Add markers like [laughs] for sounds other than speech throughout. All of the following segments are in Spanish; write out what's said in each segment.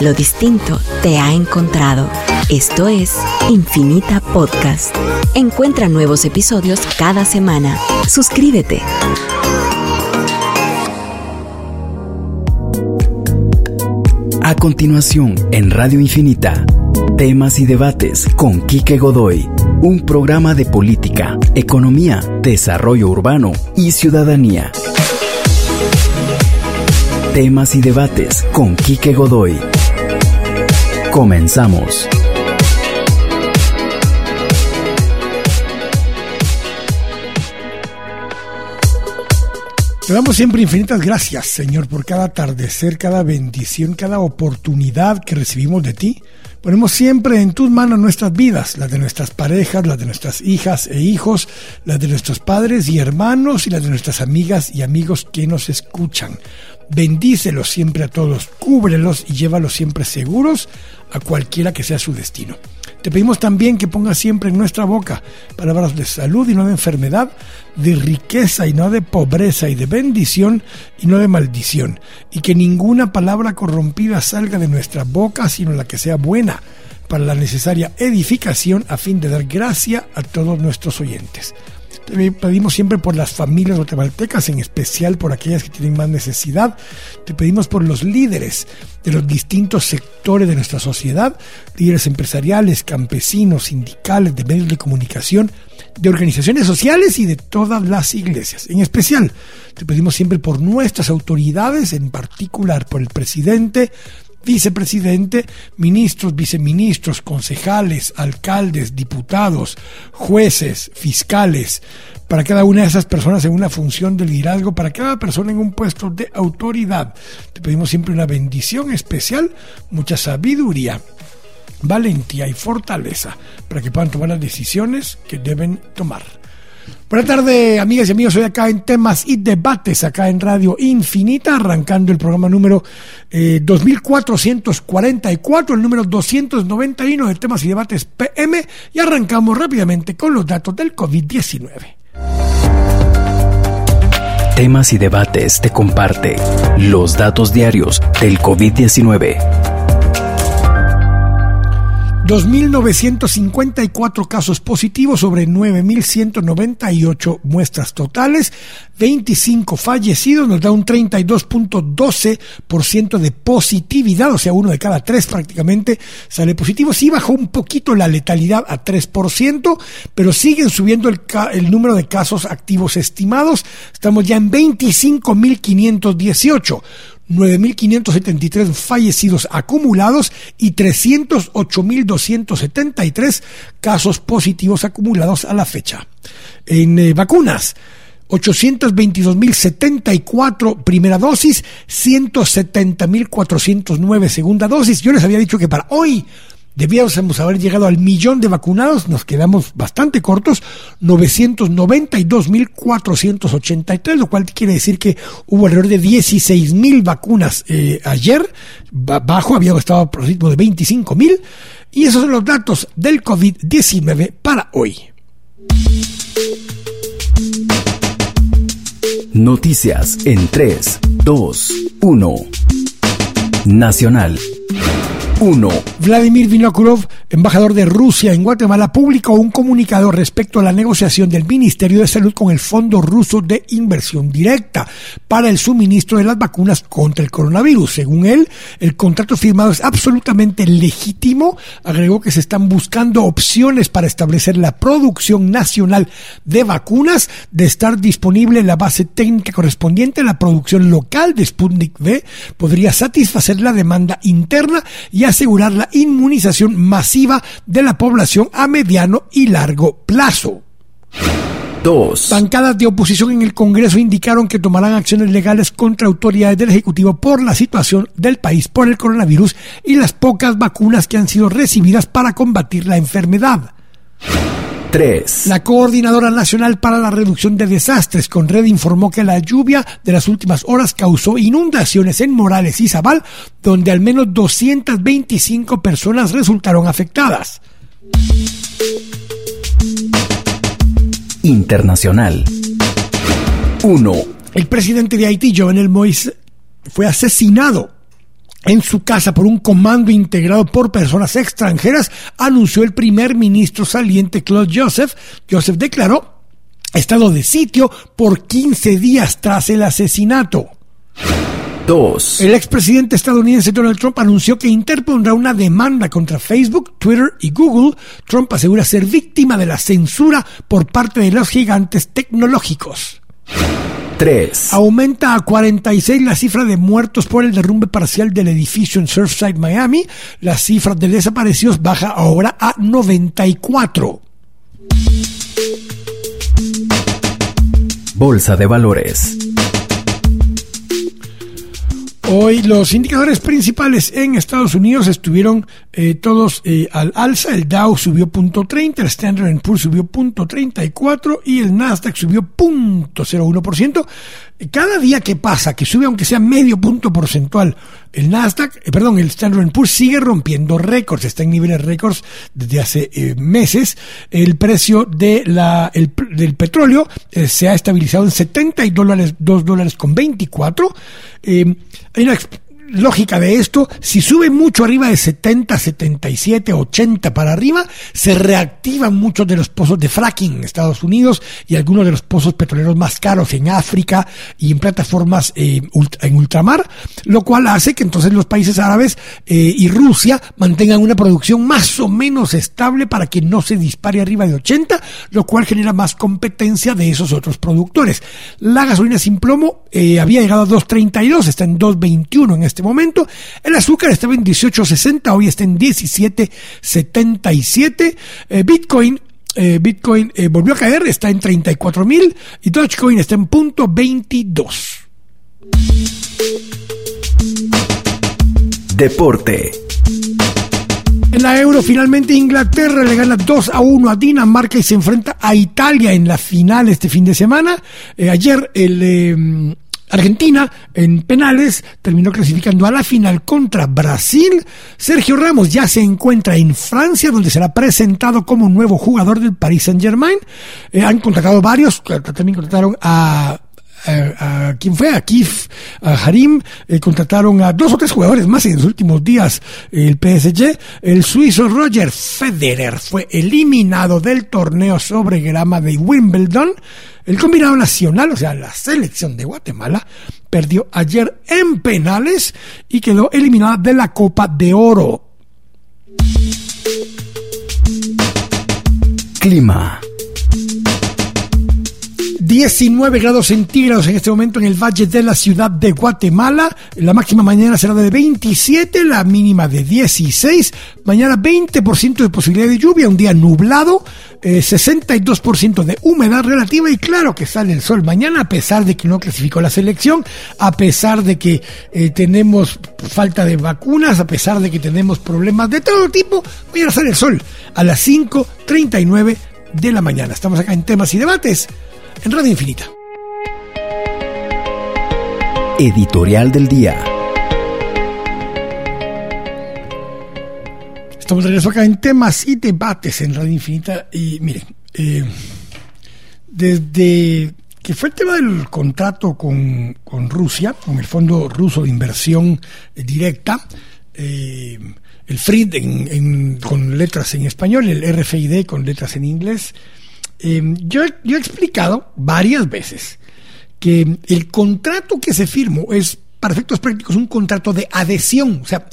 Lo distinto te ha encontrado. Esto es Infinita Podcast. Encuentra nuevos episodios cada semana. Suscríbete. A continuación, en Radio Infinita, temas y debates con Quique Godoy, un programa de política, economía, desarrollo urbano y ciudadanía. Temas y debates con Quique Godoy. Comenzamos. Te damos siempre infinitas gracias, Señor, por cada atardecer, cada bendición, cada oportunidad que recibimos de ti. Ponemos siempre en tus manos nuestras vidas, las de nuestras parejas, las de nuestras hijas e hijos, las de nuestros padres y hermanos y las de nuestras amigas y amigos que nos escuchan. Bendícelos siempre a todos, cúbrelos y llévalos siempre seguros a cualquiera que sea su destino. Te pedimos también que pongas siempre en nuestra boca palabras de salud y no de enfermedad, de riqueza y no de pobreza y de bendición y no de maldición, y que ninguna palabra corrompida salga de nuestra boca, sino la que sea buena para la necesaria edificación a fin de dar gracia a todos nuestros oyentes. Pedimos siempre por las familias guatemaltecas, en especial por aquellas que tienen más necesidad. Te pedimos por los líderes de los distintos sectores de nuestra sociedad, líderes empresariales, campesinos, sindicales, de medios de comunicación, de organizaciones sociales y de todas las iglesias. En especial, te pedimos siempre por nuestras autoridades, en particular por el presidente, vicepresidente, ministros, viceministros, concejales, alcaldes, diputados, jueces, fiscales, para cada una de esas personas en una función de liderazgo, para cada persona en un puesto de autoridad. Te pedimos siempre una bendición especial, mucha sabiduría, valentía y fortaleza para que puedan tomar las decisiones que deben tomar. Buenas tardes, amigas y amigos. Hoy acá en temas y debates, acá en Radio Infinita, arrancando el programa número 2444, el número 291 de temas y debates PM, y arrancamos rápidamente con los datos del COVID-19. Temas y debates te comparte los datos diarios del COVID-19. 2.954 casos positivos sobre 9.198 muestras totales, 25 fallecidos, nos da un 32.12% de positividad, o sea, uno de cada tres prácticamente sale positivo. Sí bajó un poquito la letalidad a 3%, pero siguen subiendo el, el número de casos activos estimados. Estamos ya en 25.518. 9.573 fallecidos acumulados y 308.273 casos positivos acumulados a la fecha. En eh, vacunas, 822.074 primera dosis, 170.409 segunda dosis. Yo les había dicho que para hoy debíamos haber llegado al millón de vacunados, nos quedamos bastante cortos, 992.483, lo cual quiere decir que hubo alrededor de 16.000 vacunas eh, ayer, bajo, había estado por ritmo de 25.000, y esos son los datos del COVID-19 para hoy. Noticias en 3, 2, 1. Nacional. 1. Vladimir Vinokurov, embajador de Rusia en Guatemala, publicó un comunicado respecto a la negociación del Ministerio de Salud con el Fondo Ruso de Inversión Directa para el suministro de las vacunas contra el coronavirus. Según él, el contrato firmado es absolutamente legítimo. Agregó que se están buscando opciones para establecer la producción nacional de vacunas, de estar disponible la base técnica correspondiente la producción local de Sputnik V, podría satisfacer la demanda interna y asegurar la inmunización masiva de la población a mediano y largo plazo. Dos. Bancadas de oposición en el Congreso indicaron que tomarán acciones legales contra autoridades del Ejecutivo por la situación del país por el coronavirus y las pocas vacunas que han sido recibidas para combatir la enfermedad. 3. La Coordinadora Nacional para la Reducción de Desastres, con red informó que la lluvia de las últimas horas causó inundaciones en Morales y Zabal, donde al menos 225 personas resultaron afectadas. Internacional. 1. El presidente de Haití, Jovenel Moïse, fue asesinado en su casa por un comando integrado por personas extranjeras, anunció el primer ministro saliente Claude Joseph. Joseph declaró estado de sitio por 15 días tras el asesinato. 2. El expresidente estadounidense Donald Trump anunció que interpondrá una demanda contra Facebook, Twitter y Google. Trump asegura ser víctima de la censura por parte de los gigantes tecnológicos. 3. Aumenta a 46 la cifra de muertos por el derrumbe parcial del edificio en Surfside, Miami. La cifra de desaparecidos baja ahora a 94. Bolsa de Valores. Hoy los indicadores principales en Estados Unidos estuvieron eh, todos eh, al alza. El Dow subió .30, el Standard Poor's subió .34 y el Nasdaq subió .01%. Cada día que pasa, que sube aunque sea medio punto porcentual, el Nasdaq, eh, perdón, el Standard Poor's sigue rompiendo récords, está en niveles récords desde hace meses. El precio de la, el, del petróleo se ha estabilizado en 70 dólares, 2 dólares con 24. Hay una lógica de esto, si sube mucho arriba de 70, 77, 80 para arriba, se reactivan muchos de los pozos de fracking en Estados Unidos y algunos de los pozos petroleros más caros en África y en plataformas eh, en ultramar, lo cual hace que entonces los países árabes eh, y Rusia mantengan una producción más o menos estable para que no se dispare arriba de 80, lo cual genera más competencia de esos otros productores. La gasolina sin plomo eh, había llegado a 2.32, está en 2.21 en este este momento. El azúcar estaba en 18.60, hoy está en 17.77. Eh, Bitcoin eh, Bitcoin eh, volvió a caer, está en 34 mil y Dogecoin está en punto 22. Deporte. En la Euro, finalmente Inglaterra le gana 2 a 1 a Dinamarca y se enfrenta a Italia en la final este fin de semana. ayer el Argentina en penales terminó clasificando a la final contra Brasil. Sergio Ramos ya se encuentra en Francia, donde será presentado como nuevo jugador del Paris Saint Germain. Eh, han contratado varios, también contrataron a a, quién fue, a Kif, a Harim, eh, contrataron a dos o tres jugadores más en los últimos días el PSG. El suizo Roger Federer fue eliminado del torneo sobre grama de Wimbledon. El combinado nacional, o sea, la selección de Guatemala, perdió ayer en penales y quedó eliminada de la Copa de Oro. Clima. 19 grados centígrados en este momento en el valle de la ciudad de Guatemala. La máxima mañana será de 27, la mínima de 16. Mañana 20% de posibilidad de lluvia, un día nublado, 62% eh, de humedad relativa y claro que sale el sol mañana a pesar de que no clasificó la selección, a pesar de que eh, tenemos falta de vacunas, a pesar de que tenemos problemas de todo tipo, mañana sale el sol a las 5.39 de la mañana. Estamos acá en temas y debates en Radio Infinita. Editorial del Día. Estamos de regreso acá en temas y debates en Radio Infinita. Y miren, eh, desde que fue el tema del contrato con, Rusia, con el Fondo Ruso de Inversión Directa, eh, el FRID con letras en español, el RFID con letras en inglés, Em, yo, yo he explicado varias veces que el contrato que se firmó es, para efectos prácticos, un contrato de adhesión. O sea,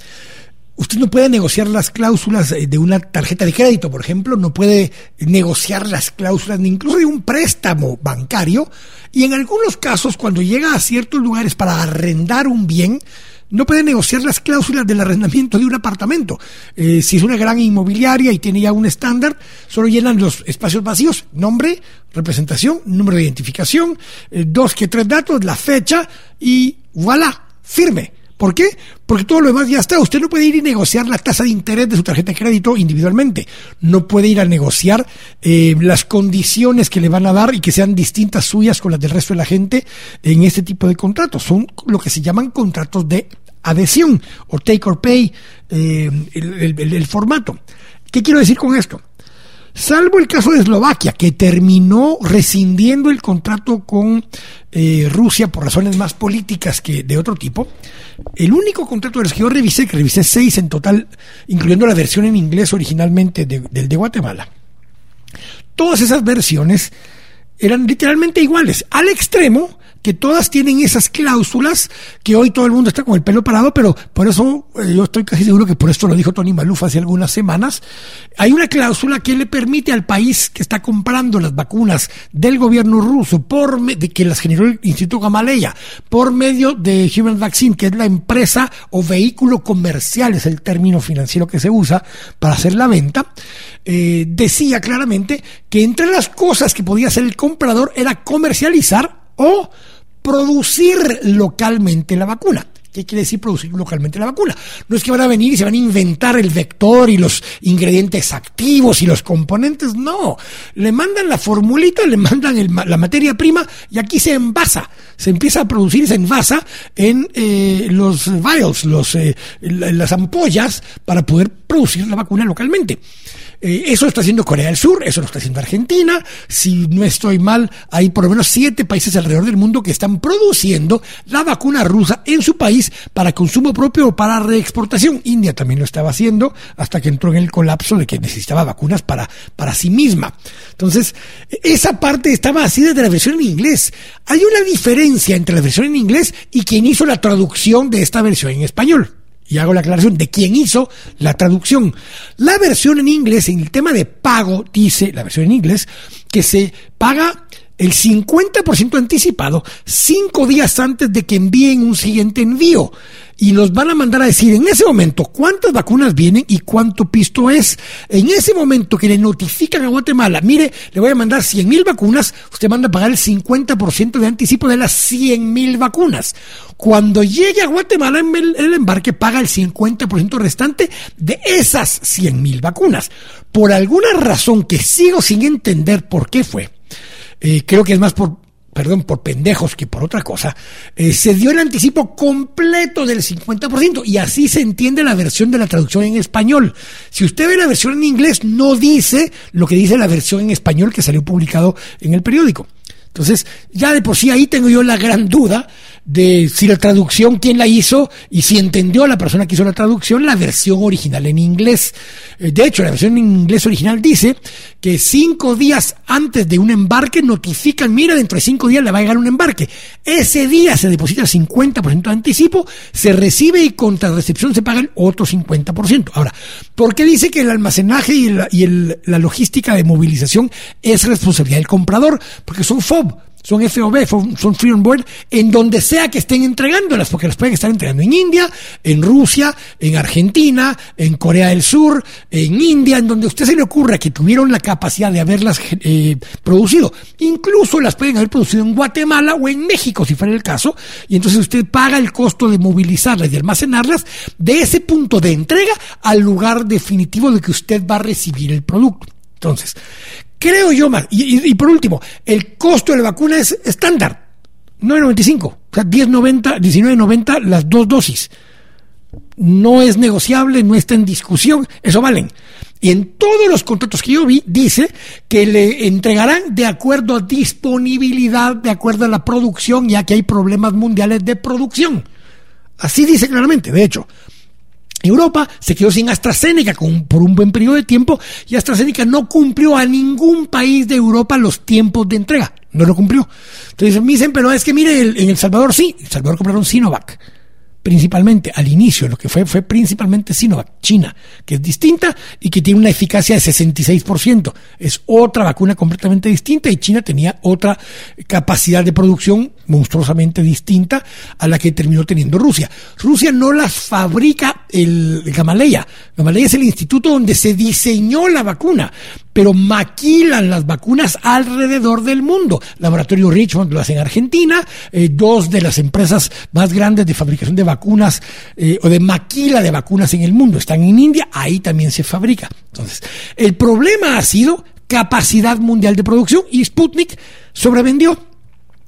usted no puede negociar las cláusulas de una tarjeta de crédito, por ejemplo, no puede negociar las cláusulas ni incluso de un préstamo bancario. Y en algunos casos, cuando llega a ciertos lugares para arrendar un bien, no puede negociar las cláusulas del arrendamiento de un apartamento. Eh, si es una gran inmobiliaria y tiene ya un estándar, solo llenan los espacios vacíos, nombre, representación, número de identificación, eh, dos que tres datos, la fecha y voilà, firme. ¿Por qué? Porque todo lo demás ya está. Usted no puede ir y negociar la tasa de interés de su tarjeta de crédito individualmente. No puede ir a negociar eh, las condiciones que le van a dar y que sean distintas suyas con las del resto de la gente en este tipo de contratos. Son lo que se llaman contratos de adhesión o take or pay, eh, el, formato. ¿Qué quiero decir con esto? Salvo el caso de Eslovaquia, que terminó rescindiendo el contrato con eh, Rusia por razones más políticas que de otro tipo, el único contrato de los que yo revisé, que revisé seis en total, incluyendo la versión en inglés originalmente del de Guatemala, todas esas versiones eran literalmente iguales, al extremo que todas tienen esas cláusulas que hoy todo el mundo está con el pelo parado, pero por eso eh, yo estoy casi seguro que por esto lo dijo Tony Maluf hace algunas semanas. Hay una cláusula que le permite al país que está comprando las vacunas del gobierno ruso por de que las generó el Instituto Gamaleya por medio de Human Vaccine, que es la empresa o vehículo comercial, es el término financiero que se usa para hacer la venta, eh, decía claramente que entre las cosas que podía hacer el comprador era comercializar o producir localmente la vacuna. ¿Qué quiere decir producir localmente la vacuna? No es que van a venir y se van a inventar el vector y los ingredientes activos y los componentes, no. Le mandan la formulita, le mandan la materia prima y aquí se envasa. Se empieza a producir, se envasa en eh, los vials, los, eh, las ampollas para poder producir la vacuna localmente. Eh, eso lo está haciendo Corea del Sur, eso lo está haciendo Argentina. Si no estoy mal, hay por lo menos siete países alrededor del mundo que están produciendo la vacuna rusa en su país para consumo propio o para reexportación. India también lo estaba haciendo hasta que entró en el colapso de que necesitaba vacunas para, para sí misma. Entonces, esa parte estaba así desde la versión en inglés. Hay una diferencia entre la versión en inglés y quien hizo la traducción de esta versión en español y hago la aclaración de quién hizo la traducción. La versión en inglés, en el tema de pago, dice la versión en inglés, que se paga el 50% anticipado cinco días antes de que envíen un siguiente envío y nos van a mandar a decir en ese momento cuántas vacunas vienen y cuánto pisto es. En ese momento que le notifican a Guatemala, mire, le voy a mandar 100 mil vacunas, usted manda a pagar el 50% de anticipo de las 100 mil vacunas. Cuando llegue a Guatemala en el, embarque, paga el 50% restante de esas 100 mil vacunas. Por alguna razón que sigo sin entender por qué fue, eh, creo que es más por perdón, por pendejos que por otra cosa, eh, se dio el anticipo completo del 50% y así se entiende la versión de la traducción en español. Si usted ve la versión en inglés, no dice lo que dice la versión en español que salió publicado en el periódico. Entonces, ya de por sí ahí tengo yo la gran duda de si la traducción, quién la hizo y si entendió la persona que hizo la traducción la versión original en inglés. Eh, de hecho, la versión en inglés original dice que cinco días antes de un embarque notifican, mira, dentro de cinco días le va a llegar un embarque. Ese día se deposita el 50% de anticipo, se recibe y contra recepción se paga el otro 50%. Ahora, ¿por qué dice que el almacenaje y, la, y el, la logística de movilización es responsabilidad del comprador? Porque son FOB son FOB, son Free On Board, en donde sea que estén entregándolas, porque las pueden estar entregando en India, en Rusia, en Argentina, en Corea del Sur, en India, en donde a usted se le ocurra que tuvieron la capacidad de haberlas eh, producido. Incluso las pueden haber producido en Guatemala o en México, si fuera el caso, y entonces usted paga el costo de movilizarlas y almacenarlas de ese punto de entrega al lugar definitivo de que usted va a recibir el producto. Entonces, creo yo más. Y, por último, el costo de la vacuna es estándar, 9.95, o sea, 10.90, 19.90 las dos dosis. No es negociable, no está en discusión, eso valen. Y en todos los contratos que yo vi, dice que le entregarán de acuerdo a disponibilidad, de acuerdo a la producción, ya que hay problemas mundiales de producción. Así dice claramente, de hecho. Europa se quedó sin AstraZeneca por un buen periodo de tiempo y AstraZeneca no cumplió a ningún país de Europa los tiempos de entrega. No lo cumplió. Entonces me dicen, pero es que mire, en El Salvador sí. El Salvador compraron Sinovac principalmente al inicio, lo que fue fue principalmente Sinovac, China, que es distinta y que tiene una eficacia de 66%. Es otra vacuna completamente distinta y China tenía otra capacidad de producción monstruosamente distinta a la que terminó teniendo Rusia. Rusia no las fabrica el Gamaleya. Gamaleya es el instituto donde se diseñó la vacuna, pero maquilan las vacunas alrededor del mundo. Laboratorio Richmond lo hace en Argentina, eh, dos de las empresas más grandes de fabricación de vacunas eh, o de maquila de vacunas en el mundo están en India, ahí también se fabrica. Entonces, el problema ha sido capacidad mundial de producción y Sputnik sobrevendió.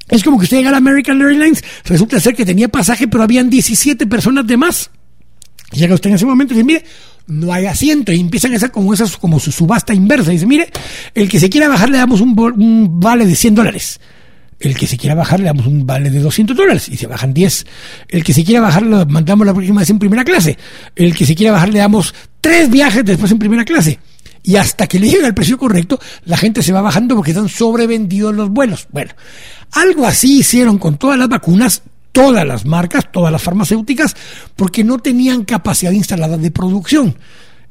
Es como que usted llega a la American Airlines, resulta ser que tenía pasaje, pero habían 17 personas de más. Llega usted en ese momento y dice, mire, no hay asiento. Y empiezan a hacer como esas, como su subasta inversa. Dice, mire, el que se quiera bajar le damos un, vale de 100 dólares. El que se quiera bajar le damos un vale de 200 dólares y se bajan 10. El que se quiera bajar le mandamos la próxima vez en primera clase. El que se quiera bajar le damos tres viajes después en primera clase. Y hasta que le llegue el precio correcto, la gente se va bajando porque están sobrevendidos los vuelos. Bueno, algo así hicieron con todas las vacunas, todas las marcas, todas las farmacéuticas, porque no tenían capacidad instalada de producción.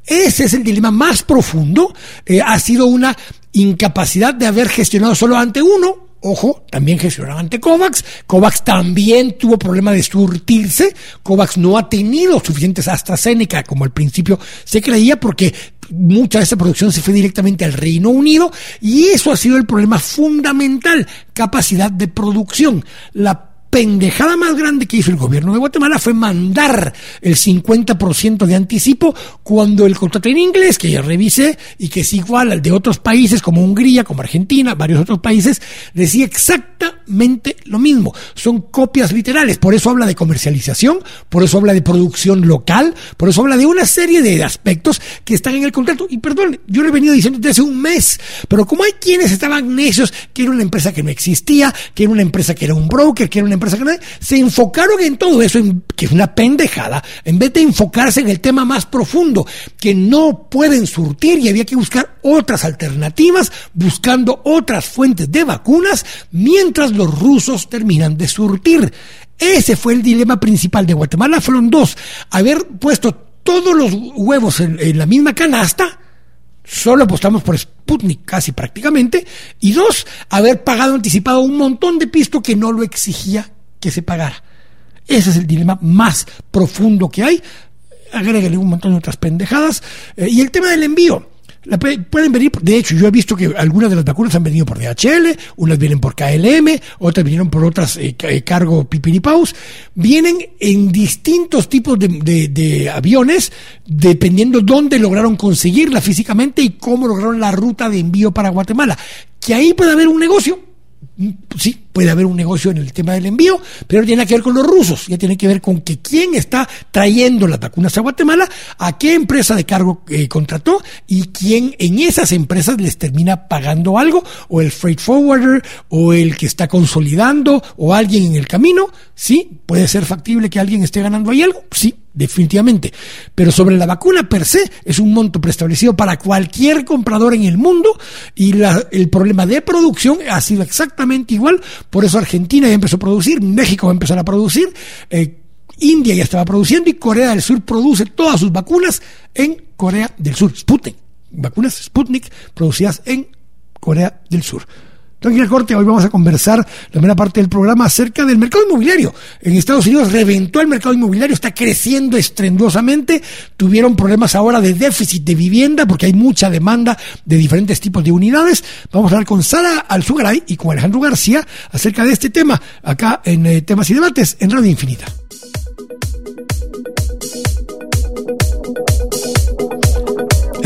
Ese es el dilema más profundo. Eh, ha sido una incapacidad de haber gestionado solo ante uno Ojo, también gestionaron ante COVAX. COVAX también tuvo problema de surtirse. COVAX no ha tenido suficientes AstraZeneca como al principio se creía porque mucha de esa producción se fue directamente al Reino Unido y eso ha sido el problema fundamental, capacidad de producción. La pendejada más grande que hizo el gobierno de Guatemala fue mandar el 50% de anticipo cuando el contrato en inglés, que ya revisé y que es igual al de otros países como Hungría, como Argentina, varios otros países, decía exactamente lo mismo. Son copias literales. Por eso habla de comercialización, por eso habla de producción local, por eso habla de una serie de aspectos que están en el contrato. Y perdón, yo lo he venido diciendo desde hace un mes, pero como hay quienes estaban necios, que era una empresa que no existía, que era una empresa que era un broker, que era una empresa se enfocaron en todo eso, que es una pendejada, en vez de enfocarse en el tema más profundo, que no pueden surtir y había que buscar otras alternativas, buscando otras fuentes de vacunas, mientras los rusos terminan de surtir. Ese fue el dilema principal de Guatemala. Fueron dos, haber puesto todos los huevos en la misma canasta, solo apostamos por Sputnik casi prácticamente, y dos, haber pagado anticipado un montón de pisto que no lo exigía que se pagara. Ese es el dilema más profundo que hay. Agrégale un montón de otras pendejadas. Eh, y el tema del envío. pueden venir, de hecho, yo he visto que algunas de las vacunas han venido por DHL, unas vienen por KLM, otras vinieron por otras eh, eh, cargo pipiripaus. Vienen en distintos tipos de, de aviones, dependiendo dónde lograron conseguirla físicamente y cómo lograron la ruta de envío para Guatemala. Que ahí puede haber un negocio sí, puede haber un negocio en el tema del envío, pero tiene que ver con los rusos, ya tiene que ver con que quién está trayendo las vacunas a Guatemala, a qué empresa de cargo eh, contrató y quién en esas empresas les termina pagando algo, o el freight forwarder, o el que está consolidando, o alguien en el camino, sí, puede ser factible que alguien esté ganando ahí algo, sí, definitivamente. Pero sobre la vacuna per se es un monto preestablecido para cualquier comprador en el mundo y el problema de producción ha sido exactamente igual. Por eso Argentina ya empezó a producir, México va a empezar a producir, eh, India ya estaba produciendo y Corea del Sur produce todas sus vacunas en Corea del Sur. Sputnik, vacunas Sputnik producidas en Corea del Sur. Tranquila Corte, hoy vamos a conversar la primera parte del programa acerca del mercado inmobiliario. En Estados Unidos reventó el mercado inmobiliario, está creciendo estrendosamente. Tuvieron problemas ahora de déficit de vivienda porque hay mucha demanda de diferentes tipos de unidades. Vamos a hablar con Sara Alzugaray y con Alejandro García acerca de este tema acá en eh, Temas y Debates en Radio Infinita.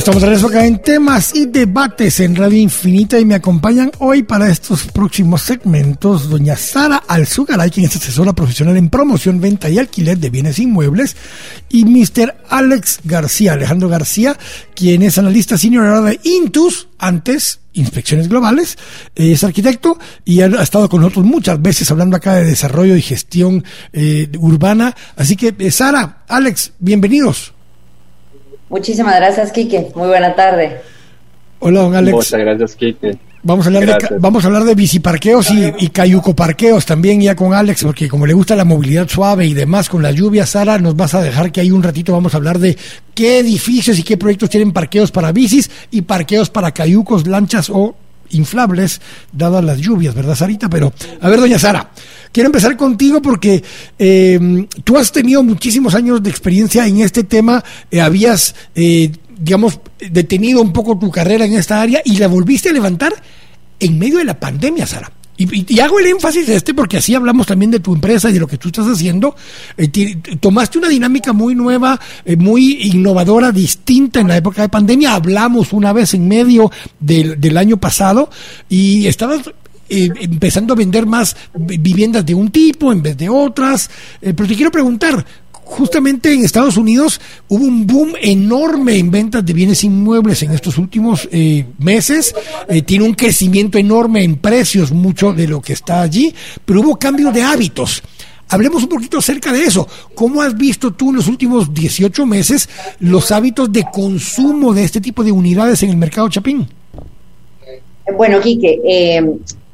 Estamos de regreso acá en temas y debates en Radio Infinita y me acompañan hoy para estos próximos segmentos doña Sara Alzugaray, quien es asesora profesional en promoción, venta y alquiler de bienes inmuebles, y Mr. Alex García, Alejandro García, quien es analista senior de Intus, antes Inspecciones Globales, es arquitecto y ha estado con nosotros muchas veces hablando acá de desarrollo y gestión eh, urbana. Así que, eh, Sara, Alex, bienvenidos. Muchísimas gracias, Quique. Muy buena tarde. Hola, don Alex. Muchas gracias, Quique. Vamos a, hablar de, vamos a hablar de biciparqueos y, y cayucoparqueos también ya con Alex, porque como le gusta la movilidad suave y demás con la lluvia, Sara, nos vas a dejar que ahí un ratito vamos a hablar de qué edificios y qué proyectos tienen parqueos para bicis y parqueos para cayucos, lanchas o inflables, dadas las lluvias, ¿verdad, Sarita? Pero, a ver, doña Sara, quiero empezar contigo porque eh, tú has tenido muchísimos años de experiencia en este tema, eh, habías, eh, digamos, detenido un poco tu carrera en esta área y la volviste a levantar en medio de la pandemia, Sara. Y, hago el énfasis de este porque así hablamos también de tu empresa y de lo que tú estás haciendo. Eh, tomaste una dinámica muy nueva, eh, muy innovadora, distinta en la época de pandemia. Hablamos una vez en medio del, año pasado y estabas eh, empezando a vender más viviendas de un tipo en vez de otras. pero te quiero preguntar, justamente en Estados Unidos hubo un boom enorme en ventas de bienes inmuebles en estos últimos eh, meses. Eh, tiene un crecimiento enorme en precios, mucho de lo que está allí, pero hubo cambio de hábitos. Hablemos un poquito acerca de eso. ¿Cómo has visto tú en los últimos 18 meses los hábitos de consumo de este tipo de unidades en el mercado Chapín? Bueno, Quique, eh,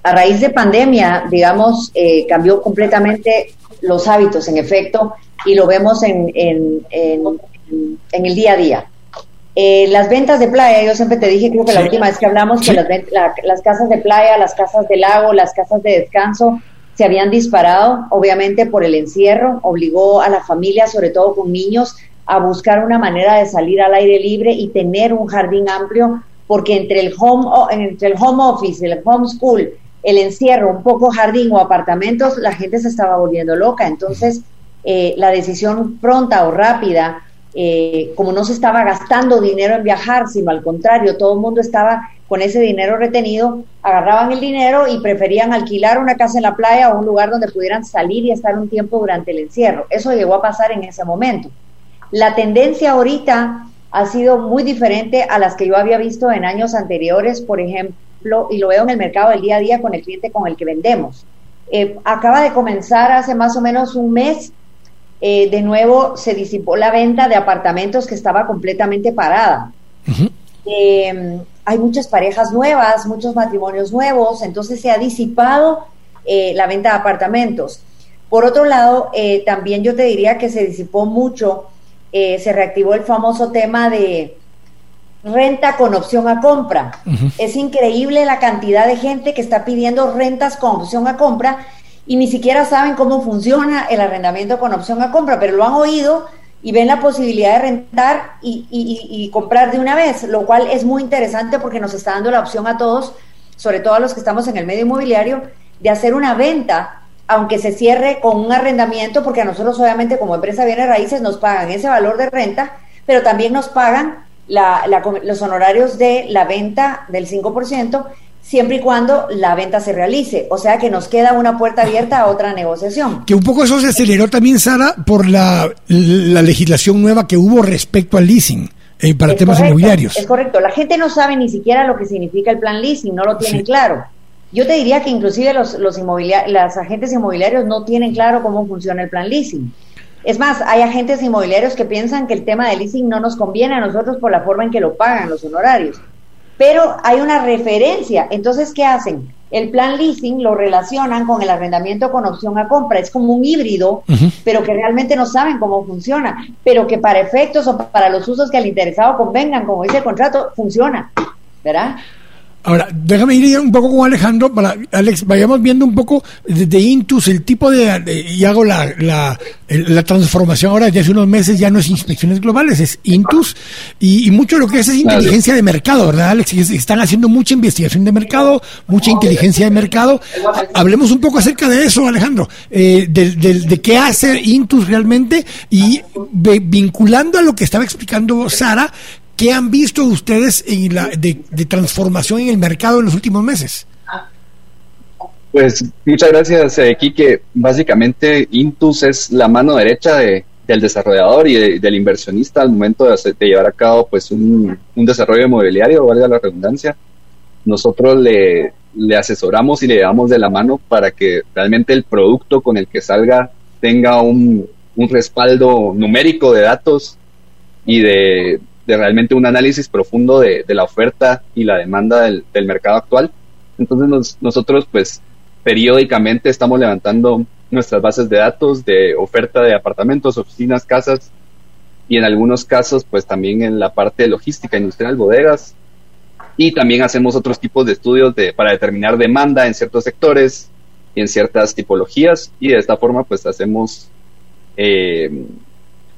a raíz de pandemia, digamos, eh, cambió completamente los hábitos, en efecto, y lo vemos en, en, el día a día. Eh, las ventas de playa, yo siempre te dije, creo que la última vez que hablamos, que las, las casas de playa, las casas de lago, las casas de descanso, se habían disparado, obviamente por el encierro, obligó a la familia, sobre todo con niños, a buscar una manera de salir al aire libre y tener un jardín amplio, porque entre el home, entre el home office, el home school, el encierro, un poco jardín o apartamentos, la gente se estaba volviendo loca. Entonces, eh, la decisión pronta o rápida, eh, como no se estaba gastando dinero en viajar, sino al contrario, todo el mundo estaba con ese dinero retenido, agarraban el dinero y preferían alquilar una casa en la playa o un lugar donde pudieran salir y estar un tiempo durante el encierro. Eso llegó a pasar en ese momento. La tendencia ahorita ha sido muy diferente a las que yo había visto en años anteriores, por ejemplo, y lo veo en el mercado del día a día con el cliente con el que vendemos. Eh, acaba de comenzar hace más o menos un mes, eh, de nuevo se disipó la venta de apartamentos que estaba completamente parada hay muchas parejas nuevas, muchos matrimonios nuevos, entonces se ha disipado eh, la venta de apartamentos. Por otro lado, eh, también yo te diría que se disipó mucho, eh, se reactivó el famoso tema de renta con opción a compra. Es increíble la cantidad de gente que está pidiendo rentas con opción a compra y ni siquiera saben cómo funciona el arrendamiento con opción a compra, pero lo han oído y ven la posibilidad de rentar y, comprar de una vez, lo cual es muy interesante porque nos está dando la opción a todos, sobre todo a los que estamos en el medio inmobiliario, de hacer una venta, aunque se cierre con un arrendamiento, porque a nosotros obviamente como empresa Bienes Raíces nos pagan ese valor de renta, pero también nos pagan los honorarios de la venta del 5% siempre y cuando la venta se realice. O sea que nos queda una puerta abierta a otra negociación. Que un poco eso se aceleró también, Sara, por la, legislación nueva que hubo respecto al leasing. Eh, para temas inmobiliarios. Es correcto. La gente no sabe ni siquiera lo que significa el plan leasing, no lo tienen claro. Yo te diría que inclusive los, los las agentes inmobiliarios no tienen claro cómo funciona el plan leasing. Es más, hay agentes inmobiliarios que piensan que el tema del leasing no nos conviene a nosotros por la forma en que lo pagan los honorarios pero hay una referencia. Entonces, ¿qué hacen? El plan leasing lo relacionan con el arrendamiento con opción a compra. Es como un híbrido, pero que realmente no saben cómo funciona, pero que para efectos o para los usos que al interesado convengan, como dice el contrato, funciona. ¿Verdad? Ahora, déjame ir un poco con Alejandro para, Alex, vayamos viendo un poco desde Intus el tipo de, y hago la, la, la, transformación ahora desde hace unos meses ya no es inspecciones globales, es Intus y, mucho lo que es es inteligencia de mercado, ¿verdad, Alex? Están haciendo mucha investigación de mercado, mucha inteligencia de mercado. Hablemos un poco acerca de eso, Alejandro, eh, de, de, qué hace Intus realmente y vinculando a lo que estaba explicando Sara, ¿Qué han visto ustedes de, transformación en el mercado en los últimos meses? Pues muchas gracias, eh, Quique. Básicamente, Intus es la mano derecha de, del desarrollador y del inversionista al momento de, llevar a cabo pues un, desarrollo inmobiliario, valga la redundancia. Nosotros le, asesoramos y le llevamos de la mano para que realmente el producto con el que salga tenga un respaldo numérico de datos y de, de realmente un análisis profundo de, la oferta y la demanda del, mercado actual. Entonces nosotros pues periódicamente estamos levantando nuestras bases de datos de oferta de apartamentos, oficinas, casas y en algunos casos pues también en la parte de logística industrial, bodegas y también hacemos otros tipos de estudios de, para determinar demanda en ciertos sectores y en ciertas tipologías y de esta forma pues hacemos eh,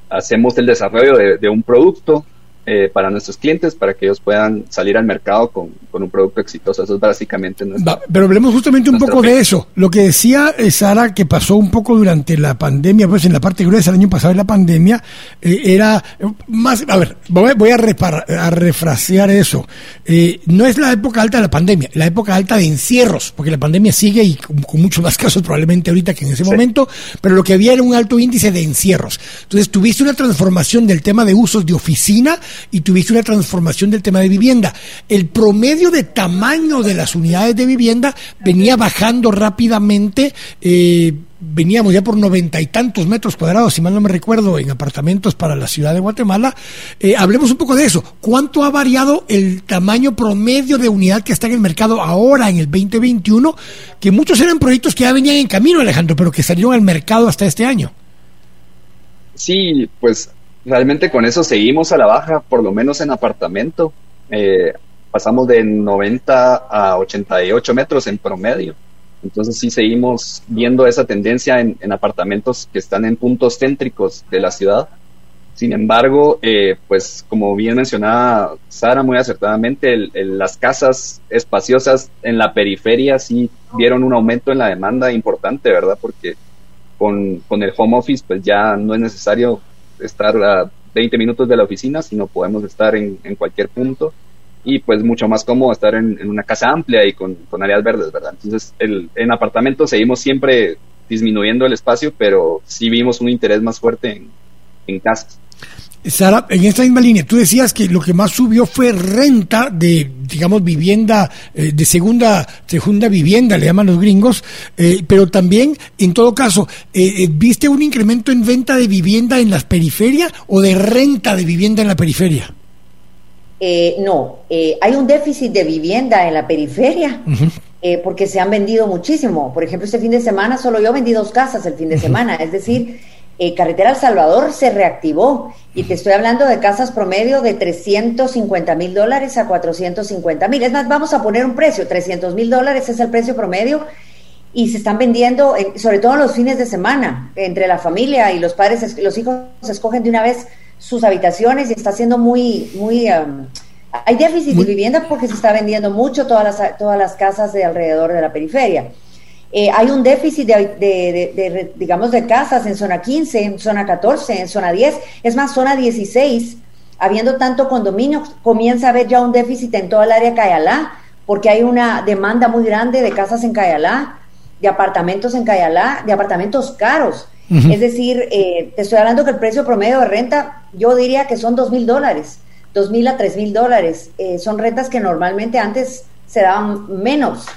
hacemos el desarrollo de un producto eh, para nuestros clientes, para que ellos puedan salir al mercado con, con un producto exitoso. Eso es básicamente nuestro. pero hablemos justamente un poco de eso. Lo que decía eh, Sara, que pasó un poco durante la pandemia, pues en la parte gruesa el año pasado de la pandemia, eh, era más. A ver, voy, a, a refrasear eso. no es la época alta de la pandemia, la época alta de encierros, porque la pandemia sigue y con, muchos más [laughs] casos probablemente ahorita que en ese momento, pero lo que había era un alto índice de encierros. Entonces tuviste una transformación del tema de usos de oficina y tuviste una transformación del tema de vivienda. El promedio de tamaño de las unidades de vivienda venía bajando rápidamente. Eh, veníamos ya por noventa y tantos metros cuadrados, si mal no me recuerdo, en apartamentos para la ciudad de Guatemala. Eh, hablemos un poco de eso. ¿Cuánto ha variado el tamaño promedio de unidad que está en el mercado ahora, en el 2021? Que muchos eran proyectos que ya venían en camino, Alejandro, pero que salieron al mercado hasta este año. Sí, pues realmente con eso seguimos a la baja, por lo menos en apartamento. Eh, pasamos de 90 a 88 metros en promedio. Entonces sí seguimos viendo esa tendencia en, apartamentos que están en puntos céntricos de la ciudad. Sin embargo, eh, pues como bien mencionaba Sara muy acertadamente, las casas espaciosas en la periferia sí vieron un aumento en la demanda importante, ¿verdad? Porque con, con el home office pues ya no es necesario estar a 20 minutos de la oficina, sino podemos estar en, cualquier punto y pues mucho más cómodo estar en, una casa amplia y con, áreas verdes, ¿verdad? Entonces, el, en apartamentos seguimos siempre disminuyendo el espacio, pero sí vimos un interés más fuerte en, en casas. Sara, en esta misma línea, tú decías que lo que más subió fue renta de, digamos, vivienda, eh, de segunda, segunda vivienda, le llaman los gringos, eh, pero también, en todo caso, eh, ¿viste un incremento en venta de vivienda en las periferias o de renta de vivienda en la periferia? no, hay un déficit de vivienda en la periferia. porque se han vendido muchísimo. Por ejemplo, este fin de semana solo yo vendí dos casas el fin de semana, es decir, eh, Carretera El Salvador se reactivó y te estoy hablando de casas promedio de 350 mil dólares a 450 mil. Es más, vamos a poner un precio, 300 mil dólares es el precio promedio y se están vendiendo, sobre todo en los fines de semana, entre la familia y los padres, los hijos escogen de una vez sus habitaciones y está siendo muy, muy... Um, hay déficit de vivienda porque se está vendiendo mucho todas las, todas las casas de alrededor de la periferia. Eh, hay un déficit de, digamos, de casas en zona 15, en zona 14, en zona 10, es más, zona 16, habiendo tanto condominio, comienza a haber ya un déficit en toda el área Cayalá, porque hay una demanda muy grande de casas en Cayalá, de apartamentos en Cayalá, de apartamentos caros. Es decir, eh, te estoy hablando que el precio promedio de renta, yo diría que son dos mil dólares, dos mil a tres mil dólares. Eh, son rentas que normalmente antes se daban menos.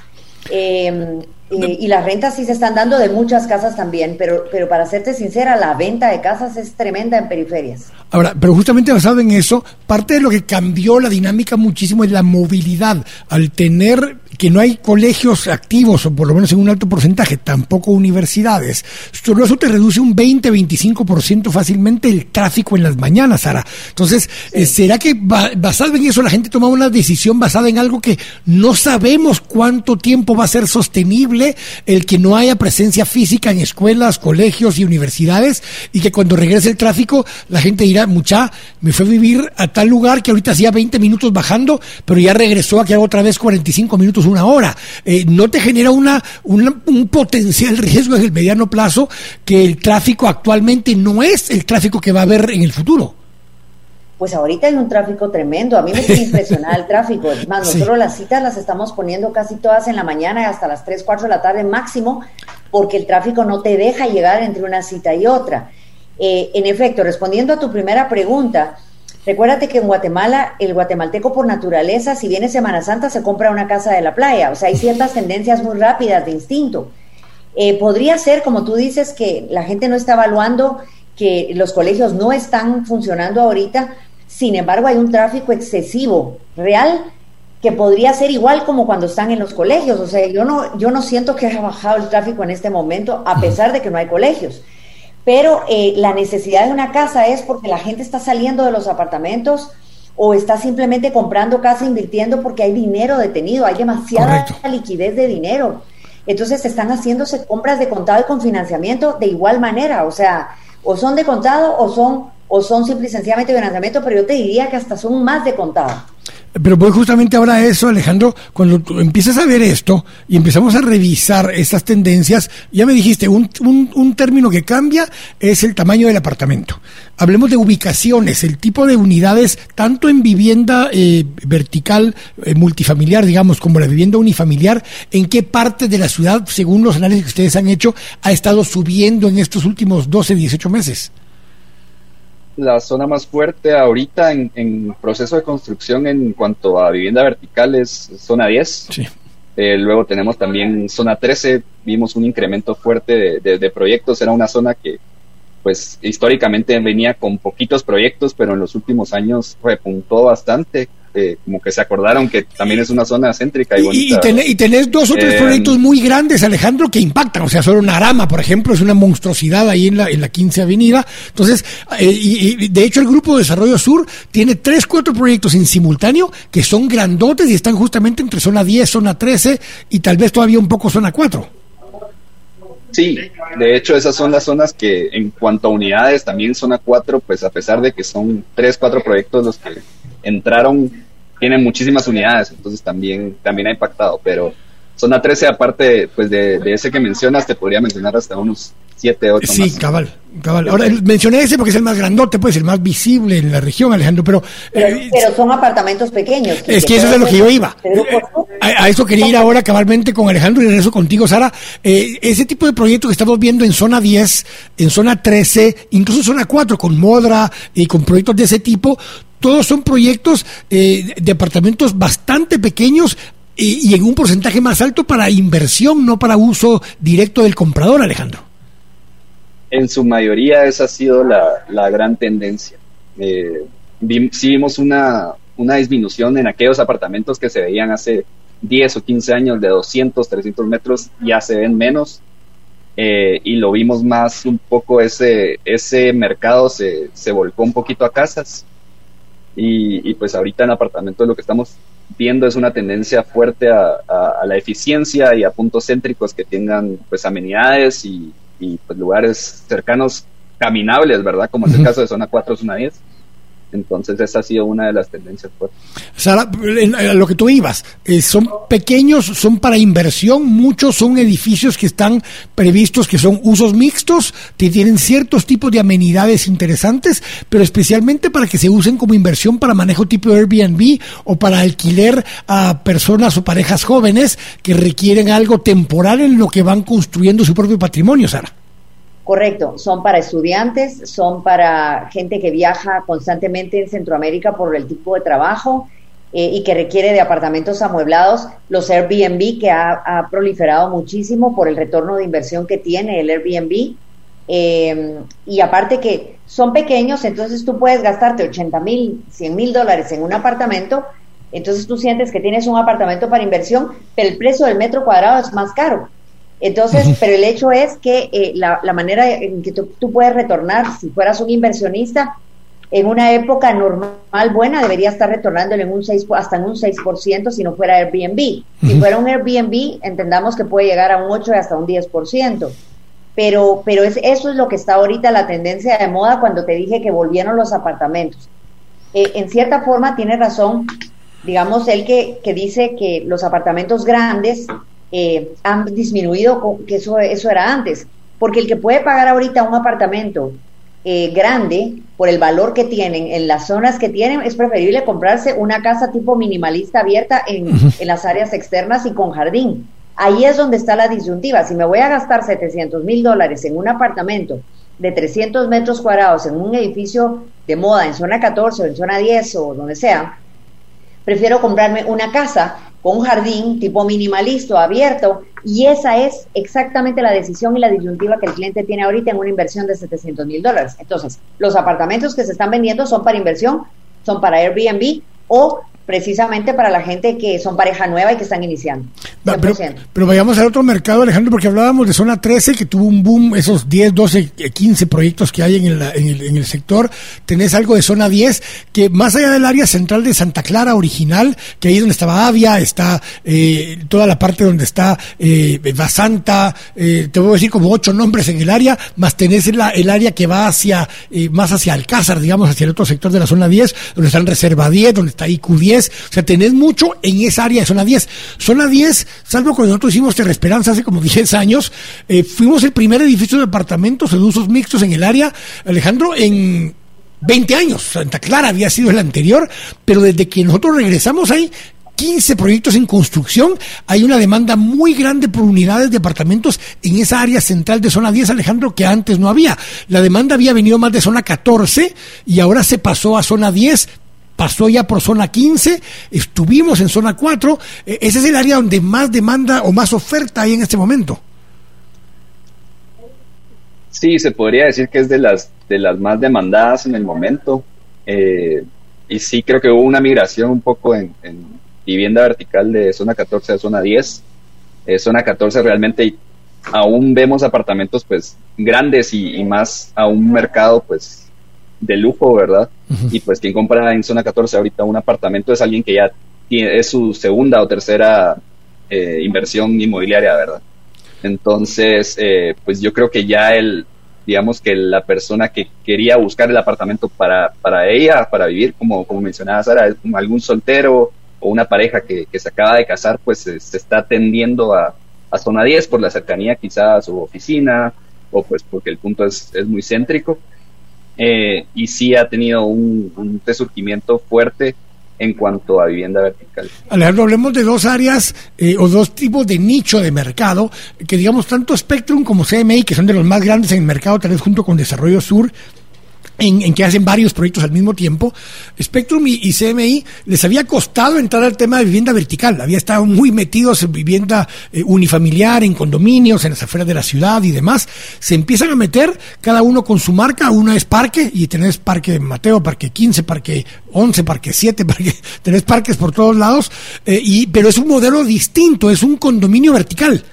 Eh, y las rentas sí se están dando de muchas casas también, pero, pero para serte sincera, la venta de casas es tremenda en periferias. Ahora, pero justamente basado en eso, parte de lo que cambió la dinámica muchísimo es la movilidad. Al tener que no hay colegios activos, o por lo menos en un alto porcentaje, tampoco universidades, solo eso te reduce un 20-25% fácilmente el tráfico en las mañanas, Sara. Entonces, eh, ¿será que basado en eso la gente toma una decisión basada en algo que no sabemos cuánto tiempo va a ser sostenible, el que no haya presencia física en escuelas, colegios y universidades, y que cuando regrese el tráfico la gente dirá, mucha, me fue a vivir a tal lugar que ahorita hacía 20 minutos bajando, pero ya regresó a quedar otra vez 45 minutos, una hora. Eh, ¿No te genera una, un potencial [laughs] riesgo en el mediano plazo que el tráfico actualmente no es el tráfico que va a haber en el futuro? Pues ahorita hay un tráfico tremendo. A mí me [laughs] tiene impresionado el tráfico. Es más, nosotros las citas las estamos poniendo casi todas en la mañana y hasta las 3, 4 de la tarde máximo, porque el tráfico no te deja llegar entre una cita y otra. Eh, en efecto, respondiendo a tu primera pregunta, recuérdate que en Guatemala, el guatemalteco por naturaleza, si viene Semana Santa, se compra una casa de la playa. O sea, hay ciertas tendencias muy rápidas de instinto. Eh, podría ser, como tú dices, que la gente no está evaluando que los colegios no están funcionando ahorita, sin embargo hay un tráfico excesivo, real, que podría ser igual como cuando están en los colegios. O sea, yo no, yo no siento que haya bajado el tráfico en este momento, a pesar de que no hay colegios. Pero eh, la necesidad de una casa es porque la gente está saliendo de los apartamentos o está simplemente comprando casa, invirtiendo porque hay dinero detenido, hay demasiada liquidez de dinero. Entonces están haciéndose compras de contado y con financiamiento de igual manera, o sea, o son de contado o son o son simple y sencillamente financiamiento, pero yo te diría que hasta son más de contado. Pero voy justamente ahora a eso, Alejandro, cuando tú empiezas a ver esto y empezamos a revisar estas tendencias, ya me dijiste, un, un, término que cambia es el tamaño del apartamento. Hablemos de ubicaciones, el tipo de unidades, tanto en vivienda eh, vertical, eh, multifamiliar, digamos, como la vivienda unifamiliar, en qué parte de la ciudad, según los análisis que ustedes han hecho, ha estado subiendo en estos últimos 12, 18 meses la zona más fuerte ahorita en, proceso de construcción en cuanto a vivienda vertical es zona 10. Eh, luego tenemos también zona 13, vimos un incremento fuerte de, proyectos, era una zona que pues históricamente venía con poquitos proyectos, pero en los últimos años repuntó bastante. Eh, como que se acordaron que también es una zona céntrica y bonita. Y, tenés, dos o tres eh, proyectos muy grandes, Alejandro, que impactan. O sea, solo Narama, por ejemplo, es una monstruosidad ahí en la, en la 15 Avenida. Entonces, eh, y, de hecho el Grupo de Desarrollo Sur tiene tres, cuatro proyectos en simultáneo que son grandotes y están justamente entre zona 10, zona 13 y tal vez todavía un poco zona 4. Sí, de hecho esas son las zonas que en cuanto a unidades también zona 4, pues a pesar de que son tres, cuatro proyectos los que entraron, tienen muchísimas unidades, entonces también, también ha impactado, pero zona 13 aparte pues de, ese que mencionas, te podría mencionar hasta unos 7, 8 Sí, cabal, cabal. Ahora mencioné ese porque es el más grandote, pues el más visible en la región, Alejandro, pero... Eh, pero, son apartamentos pequeños. es que eso es a lo que yo iba. A, eso quería ir ahora cabalmente con Alejandro y regreso contigo, Sara. Eh, ese tipo de proyectos que estamos viendo en zona 10, en zona 13, incluso zona 4, con Modra y con proyectos de ese tipo, todos son proyectos eh, de apartamentos bastante pequeños y, en un porcentaje más alto para inversión, no para uso directo del comprador, Alejandro. En su mayoría esa ha sido la, gran tendencia. Eh, sí vimos una, una disminución en aquellos apartamentos que se veían hace 10 o 15 años de 200, 300 metros, ya se ven menos. Eh, y lo vimos más un poco ese, ese mercado se, se volcó un poquito a casas y, pues ahorita en apartamentos lo que estamos viendo es una tendencia fuerte a, la eficiencia y a puntos céntricos que tengan pues amenidades y, pues lugares cercanos caminables, ¿verdad? Como es el caso de zona 4, zona 10. Entonces esa ha sido una de las tendencias. Sara, a lo que tú ibas, eh, son pequeños, son para inversión, muchos son edificios que están previstos que son usos mixtos, que tienen ciertos tipos de amenidades interesantes, pero especialmente para que se usen como inversión para manejo tipo Airbnb o para alquiler a personas o parejas jóvenes que requieren algo temporal en lo que van construyendo su propio patrimonio, Sara. Correcto, son para estudiantes, son para gente que viaja constantemente en Centroamérica por el tipo de trabajo eh, y que requiere de apartamentos amueblados, los Airbnb que ha, proliferado muchísimo por el retorno de inversión que tiene el Airbnb. Eh, y aparte que son pequeños, entonces tú puedes gastarte 80 mil, 100 mil dólares en un apartamento, entonces tú sientes que tienes un apartamento para inversión, pero el precio del metro cuadrado es más caro. Entonces, pero el hecho es que eh, la, manera en que tú, puedes retornar, si fueras un inversionista, en una época normal buena debería estar retornándole en un 6, hasta en un 6% si no fuera Airbnb. Si fuera un Airbnb, entendamos que puede llegar a un 8 y hasta un 10%. Pero, pero es, eso es lo que está ahorita la tendencia de moda cuando te dije que volvieron los apartamentos. Eh, en cierta forma tiene razón, digamos, él que, que dice que los apartamentos grandes eh, han disminuido, que eso, eso era antes, porque el que puede pagar ahorita un apartamento eh, grande por el valor que tienen en las zonas que tienen, es preferible comprarse una casa tipo minimalista abierta en, en las áreas externas y con jardín. Ahí es donde está la disyuntiva. Si me voy a gastar 700 mil dólares en un apartamento de 300 metros cuadrados en un edificio de moda en zona 14 o en zona 10 o donde sea, prefiero comprarme una casa con un jardín tipo minimalista abierto y esa es exactamente la decisión y la disyuntiva que el cliente tiene ahorita en una inversión de 700 mil dólares. Entonces, los apartamentos que se están vendiendo son para inversión, son para Airbnb o precisamente para la gente que son pareja nueva y que están iniciando. Pero, vayamos al otro mercado, Alejandro, porque hablábamos de zona 13, que tuvo un boom, esos 10, 12, 15 proyectos que hay en el, en el, sector. Tenés algo de zona 10, que más allá del área central de Santa Clara original, que ahí es donde estaba Avia, está eh, toda la parte donde está eh, Basanta, eh, te voy a decir como ocho nombres en el área, más tenés el, el área que va hacia, eh, más hacia Alcázar, digamos, hacia el otro sector de la zona 10, donde está en Reserva 10, donde está IQ 10, o sea, tenés mucho en esa área de zona 10. Zona 10, salvo cuando nosotros hicimos Terra Esperanza hace como [laughs] 10 años, eh, fuimos el primer edificio de apartamentos de usos mixtos en el área, Alejandro, en 20 años. Santa Clara había sido el anterior, pero desde que nosotros regresamos ahí, 15 proyectos en construcción, hay una demanda muy grande por unidades de apartamentos en esa área central de zona 10, Alejandro, que antes no había. La demanda había venido más de zona 14 y ahora se pasó a zona 10, pasó ya por zona 15, estuvimos en zona 4, e, ese es el área donde más demanda o más oferta hay en este momento. Sí, se podría decir que es de las, de las más demandadas en el momento. Eh, y sí creo que hubo una migración un poco en, vivienda vertical de zona 14 a zona 10. Eh, zona 14 realmente aún vemos apartamentos pues grandes y, y, más a un mercado pues de lujo, ¿verdad? Y pues quien compra en zona 14 ahorita un apartamento es alguien que ya tiene, es su segunda o tercera eh, inversión inmobiliaria, ¿verdad? Entonces, eh, pues yo creo que ya el, digamos que la persona que quería buscar el apartamento para, para ella, para vivir, como, como mencionaba Sara, algún soltero o una pareja que, que se acaba de casar, pues se, está atendiendo a, a, zona 10 por la cercanía quizá a su oficina o pues porque el punto es, es muy céntrico. Eh, y sí ha tenido un, resurgimiento fuerte en cuanto a vivienda vertical. Alejandro, hablemos de dos áreas eh, o dos tipos de nicho de mercado, que digamos tanto Spectrum como CMI, que son de los más grandes en el mercado, tal vez junto con Desarrollo Sur, en, que hacen varios proyectos al mismo tiempo. Spectrum y, CMI les había costado entrar al tema de vivienda vertical, había estado muy metidos en vivienda eh, unifamiliar, en condominios, en las afueras de la ciudad y demás. Se empiezan a meter, cada uno con su marca, uno es parque, y tenés parque Mateo, parque 15, parque 11, parque 7, [laughs] parque, tenés parques por todos lados, eh, y, pero es un modelo distinto, es un condominio vertical.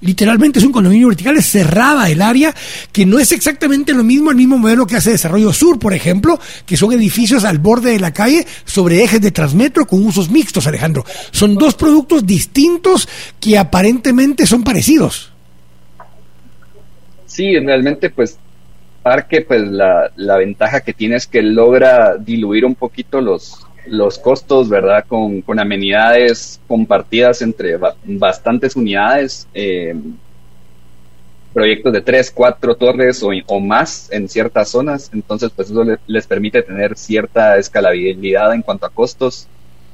Literalmente es un condominio vertical, es cerrada el área, que no es exactamente lo mismo, el mismo modelo que hace Desarrollo Sur, por ejemplo, que son edificios al borde de la calle sobre ejes de Transmetro con usos mixtos, Alejandro. Son dos productos distintos que aparentemente son parecidos. Sí, realmente pues Parque, pues la, la ventaja que tiene es que logra diluir un poquito los, los costos, ¿verdad? Con, con amenidades compartidas entre bastantes unidades, eh, proyectos de tres, cuatro torres o, más en ciertas zonas, entonces pues eso les permite tener cierta escalabilidad en cuanto a costos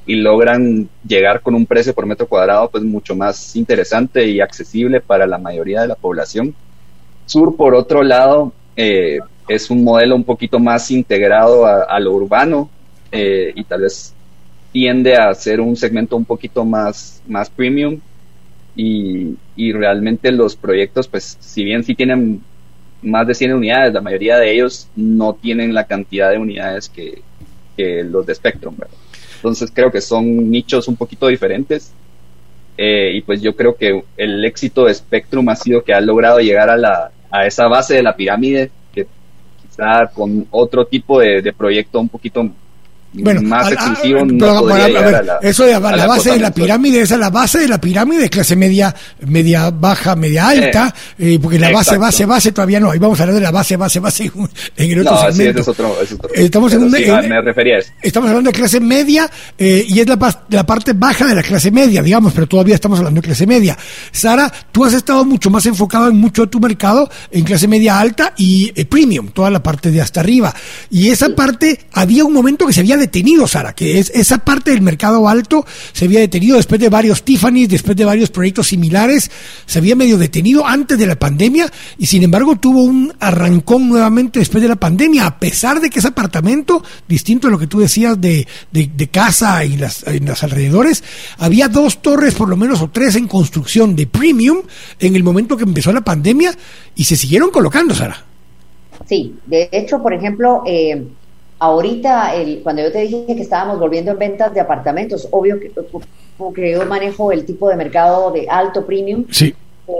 y logran llegar con un precio por metro cuadrado pues mucho más interesante y accesible para la mayoría de la población. Sur, por otro lado, eh, es un modelo un poquito más integrado a lo urbano, eh, y tal vez tiende a ser un segmento un poquito más, más premium. Y, y, realmente los proyectos, pues si bien sí tienen más de 100 unidades, la mayoría de ellos no tienen la cantidad de unidades que, los de Spectrum, Entonces creo que son nichos un poquito diferentes. Eh, y pues yo creo que el éxito de Spectrum ha sido que ha logrado llegar a, la, a esa base de la pirámide que quizá con otro tipo de, de proyecto un poquito bueno, más exclusivo eso de la, base de la pirámide esa es la base de la pirámide de clase media media baja media alta eh, porque la base base base todavía no ahí vamos a hablar de la base base base en el otro segmento. es otro, es otro. estamos en, me refería a eso. estamos hablando de clase media eh, y es la, la parte baja de la clase media digamos pero todavía estamos hablando de clase media. Sara tú has estado mucho más enfocado en mucho de tu mercado en clase media alta y eh, premium toda la parte de hasta arriba. Y esa parte había un momento que se había detenido, Sara, que es esa parte del mercado alto se había detenido después de varios Tiffany, después de varios proyectos similares, se había medio detenido antes de la pandemia y sin embargo tuvo un arrancón nuevamente después de la pandemia, a pesar de que ese apartamento, distinto a lo que tú decías de, de, casa y las, en los alrededores, había dos torres por lo menos o tres en construcción de premium en el momento que empezó la pandemia y se siguieron colocando, Sara. Sí, de hecho, por ejemplo, eh, Ahorita, el, cuando yo te dije que estábamos volviendo en ventas de apartamentos, obvio que porque yo manejo el tipo de mercado de alto premium. Sí.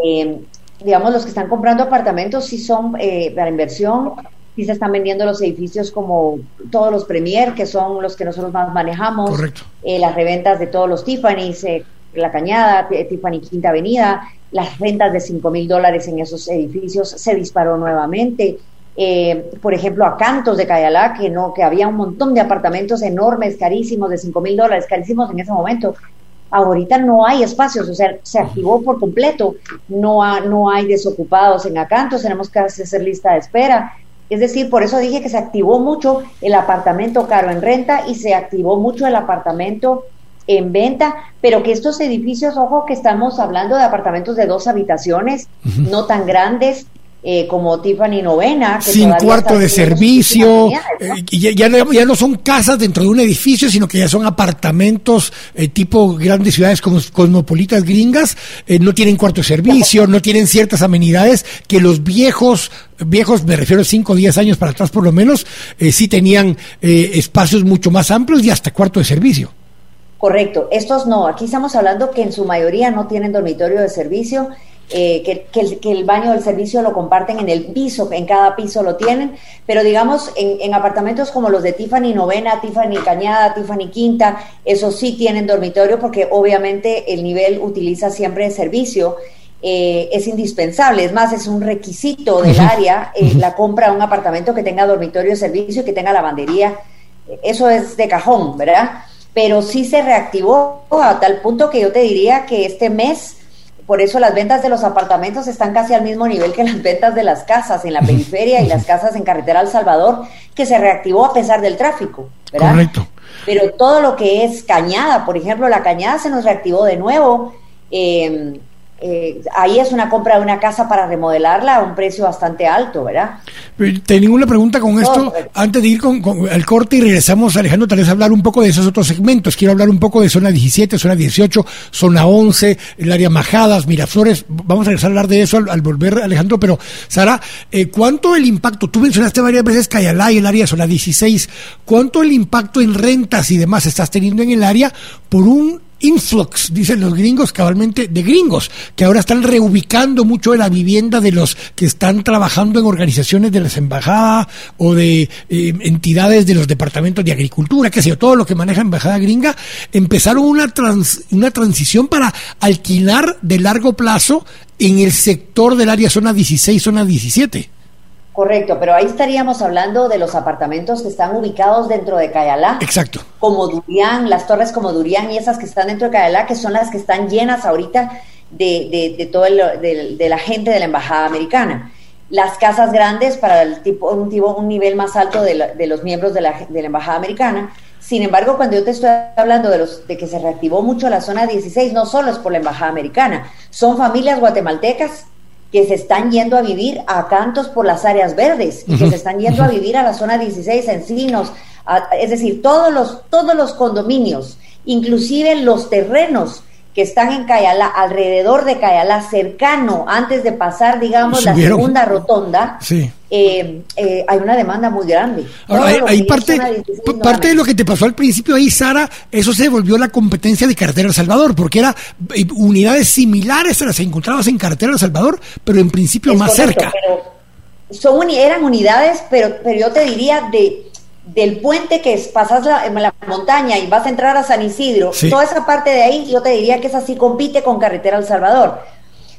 Eh, digamos, los que están comprando apartamentos sí son eh, para inversión, sí se están vendiendo los edificios como todos los Premier, que son los que nosotros más manejamos. Correcto. Eh, las reventas de todos los Tiffany's, La Cañada, Tiffany Quinta Avenida, las rentas de 5 mil dólares en esos edificios se disparó nuevamente. Eh, por ejemplo, a Cantos de Cayalá, que no, que había un montón de apartamentos enormes, carísimos, de 5 mil dólares, carísimos en ese momento. Ahorita no hay espacios, o sea, se activó por completo, no, no hay desocupados en Acantos, tenemos que hacer lista de espera. Es decir, por eso dije que se activó mucho el apartamento caro en renta y se activó mucho el apartamento en venta, pero que estos edificios, ojo, que estamos hablando de apartamentos de dos habitaciones, no tan grandes, eh, como Tiffany Novena. Sin cuarto de servicio, eh, ya, ya, no son casas dentro de un edificio, sino que ya son apartamentos eh, tipo grandes ciudades como cosmopolitas gringas, no tienen cuarto de servicio, no tienen ciertas amenidades que los viejos, viejos, me refiero a 5 o 10 años para atrás por lo menos, sí tenían espacios mucho más amplios y hasta cuarto de servicio. Correcto, estos no, aquí estamos hablando que en su mayoría no tienen dormitorio de servicio eh, que, el, baño del servicio lo comparten en el piso, en cada piso lo tienen, pero digamos en, apartamentos como los de Tiffany Novena, Tiffany Cañada, Tiffany Quinta, esos sí tienen dormitorio porque obviamente el nivel utiliza siempre el servicio. Eh, es indispensable, es más, es un requisito del área eh, la compra de un apartamento que tenga dormitorio de servicio y que tenga lavandería. Eso es de cajón, ¿verdad? Pero sí se reactivó a tal punto que yo te diría que este mes por eso las ventas de los apartamentos están casi al mismo nivel que las ventas de las casas en la periferia y las casas en carretera El Salvador, que se reactivó a pesar del tráfico, ¿verdad? Correcto. Pero todo lo que es cañada, por ejemplo, la cañada se nos reactivó de nuevo. Eh, eh, ahí es una compra de una casa para remodelarla a un precio bastante alto, ¿verdad? Tengo una pregunta con esto, antes de ir con, el corte y regresamos, Alejandro, tal vez hablar un poco de esos otros segmentos. Quiero hablar un poco de zona 17, zona 18, zona 11, el área Majadas, Miraflores. Vamos a regresar a hablar de eso al, volver, Alejandro, pero Sara, eh, ¿cuánto el impacto? Tú mencionaste varias veces Cayalá y el área zona 16. ¿Cuánto el impacto en rentas y demás estás teniendo en el área por un influx, dicen los gringos, cabalmente de gringos, que ahora están reubicando mucho de la vivienda de los que están trabajando en organizaciones de las embajadas o de eh, entidades de los departamentos de agricultura, qué sé yo, todo lo que maneja embajada gringa, empezaron una, una transición para alquilar de largo plazo en el sector del área zona 16, zona 17. Correcto, pero ahí estaríamos hablando de los apartamentos que están ubicados dentro de Cayalá. Exacto. Como Durián, las torres como Durián y esas que están dentro de Cayalá, que son las que están llenas ahorita de, de, todo el, de, la gente de la embajada americana. Las casas grandes para el tipo, un, tipo, un nivel más alto de, los miembros de la, de la embajada americana. Sin embargo, cuando yo te estoy hablando de, los, de que se reactivó mucho la zona 16, no solo es por la embajada americana, son familias guatemaltecas que se están yendo a vivir a cantos por las áreas verdes y que se están yendo a vivir a la zona 16 Encinos, es decir, todos los, todos los condominios, inclusive los terrenos que están en Cayalá, alrededor de Cayalá, cercano, antes de pasar, digamos, la segunda rotonda, eh, eh, hay una demanda muy grande. Ahora, hay, parte, parte de lo que te pasó al principio ahí, Sara, eso se volvió la competencia de Carretera El Salvador, porque era eh, unidades similares a las que encontrabas en Carretera El Salvador, pero en principio más cerca. son, eran unidades, pero, pero yo te diría de del puente que es, pasas la, la, montaña y vas a entrar a San Isidro, toda esa parte de ahí yo te diría que es así, compite con Carretera El Salvador.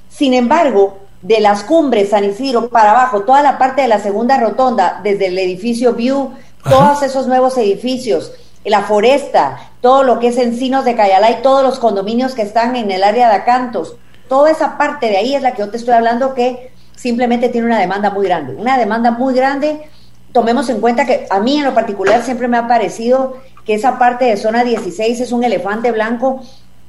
Sin embargo, de las cumbres San Isidro para abajo, toda la parte de la segunda rotonda, desde el edificio View, todos esos nuevos edificios, la foresta, todo lo que es Encinos de Cayalá y todos los condominios que están en el área de Acantos, toda esa parte de ahí es la que yo te estoy hablando que simplemente tiene una demanda muy grande, una demanda muy grande tomemos en cuenta que a mí en lo particular siempre me ha parecido que esa parte de zona 16 es un elefante blanco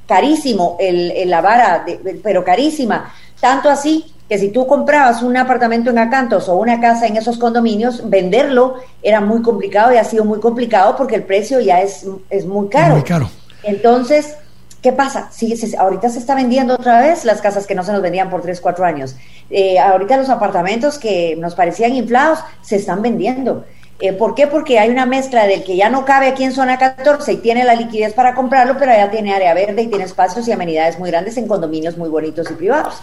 carísimo, el, la vara, pero carísima. Tanto así que si tú comprabas un apartamento en Acantos o una casa en esos condominios, venderlo era muy complicado y ha sido muy complicado porque el precio ya es, es muy caro. Muy caro. Entonces, ¿Qué pasa? Sí, ahorita se está vendiendo otra vez las casas que no se nos vendían por 3, 4 años. Eh, ahorita los apartamentos que nos parecían inflados se están vendiendo. Eh, ¿Por qué? Porque hay una mezcla del que ya no cabe aquí en zona 14 y tiene la liquidez para comprarlo, pero allá tiene área verde y tiene espacios y amenidades muy grandes en condominios muy bonitos y privados.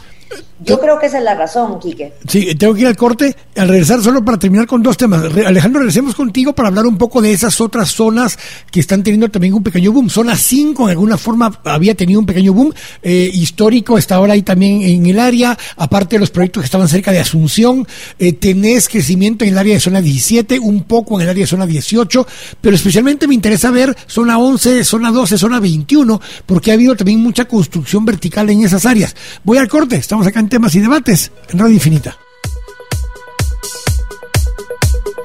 Yo creo que esa es la razón, Quique. Sí, tengo que ir al corte, al regresar solo para terminar con dos temas. Alejandro, regresemos contigo para hablar un poco de esas otras zonas que están teniendo también un pequeño boom. Zona 5, en alguna forma, había tenido un pequeño boom eh, histórico, está ahora ahí también en el área, aparte de los proyectos que estaban cerca de Asunción, eh, tenés crecimiento en el área de zona 17, un poco en el área de zona 18, pero especialmente me interesa ver zona 11, zona 12, zona 21, porque ha habido también mucha construcción vertical en esas áreas. Voy al corte, estamos acá en temas y debates en Radio Infinita.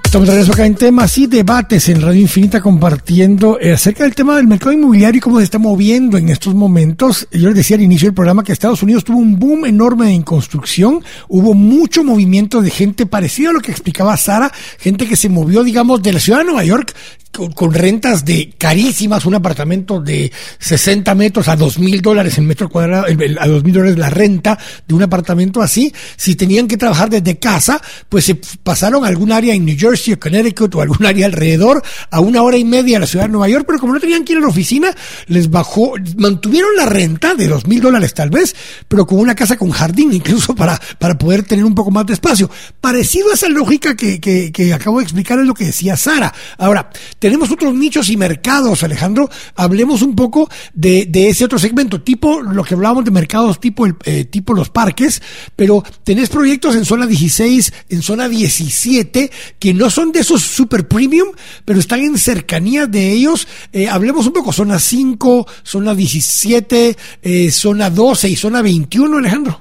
Estamos de regreso acá en temas y debates en Radio Infinita compartiendo eh, acerca del tema del mercado inmobiliario y cómo se está moviendo en estos momentos. Yo les decía al inicio del programa que Estados Unidos tuvo un boom enorme en construcción, hubo mucho movimiento de gente parecido a lo que explicaba Sara, gente que se movió, digamos, de la ciudad de Nueva York con, rentas de carísimas, un apartamento de 60 metros a dos mil dólares el metro cuadrado, a dos mil dólares la renta de un apartamento así, si tenían que trabajar desde casa, pues se pasaron a algún área en New Jersey o Connecticut o algún área alrededor, a una hora y media a la ciudad de Nueva York, pero como no tenían que ir a la oficina, les bajó, mantuvieron la renta de dos mil dólares tal vez, pero con una casa con jardín incluso para, para poder tener un poco más de espacio. Parecido a esa lógica que, que, que acabo de explicar es lo que decía Sara. Ahora, tenemos otros nichos y mercados, Alejandro. Hablemos un poco de, ese otro segmento, tipo lo que hablábamos de mercados tipo, el, eh, tipo los parques, pero tenés proyectos en zona 16, en zona 17, que no son de esos super premium, pero están en cercanía de ellos. Eh, hablemos un poco, zona 5, zona 17, eh, zona 12 y zona 21, Alejandro.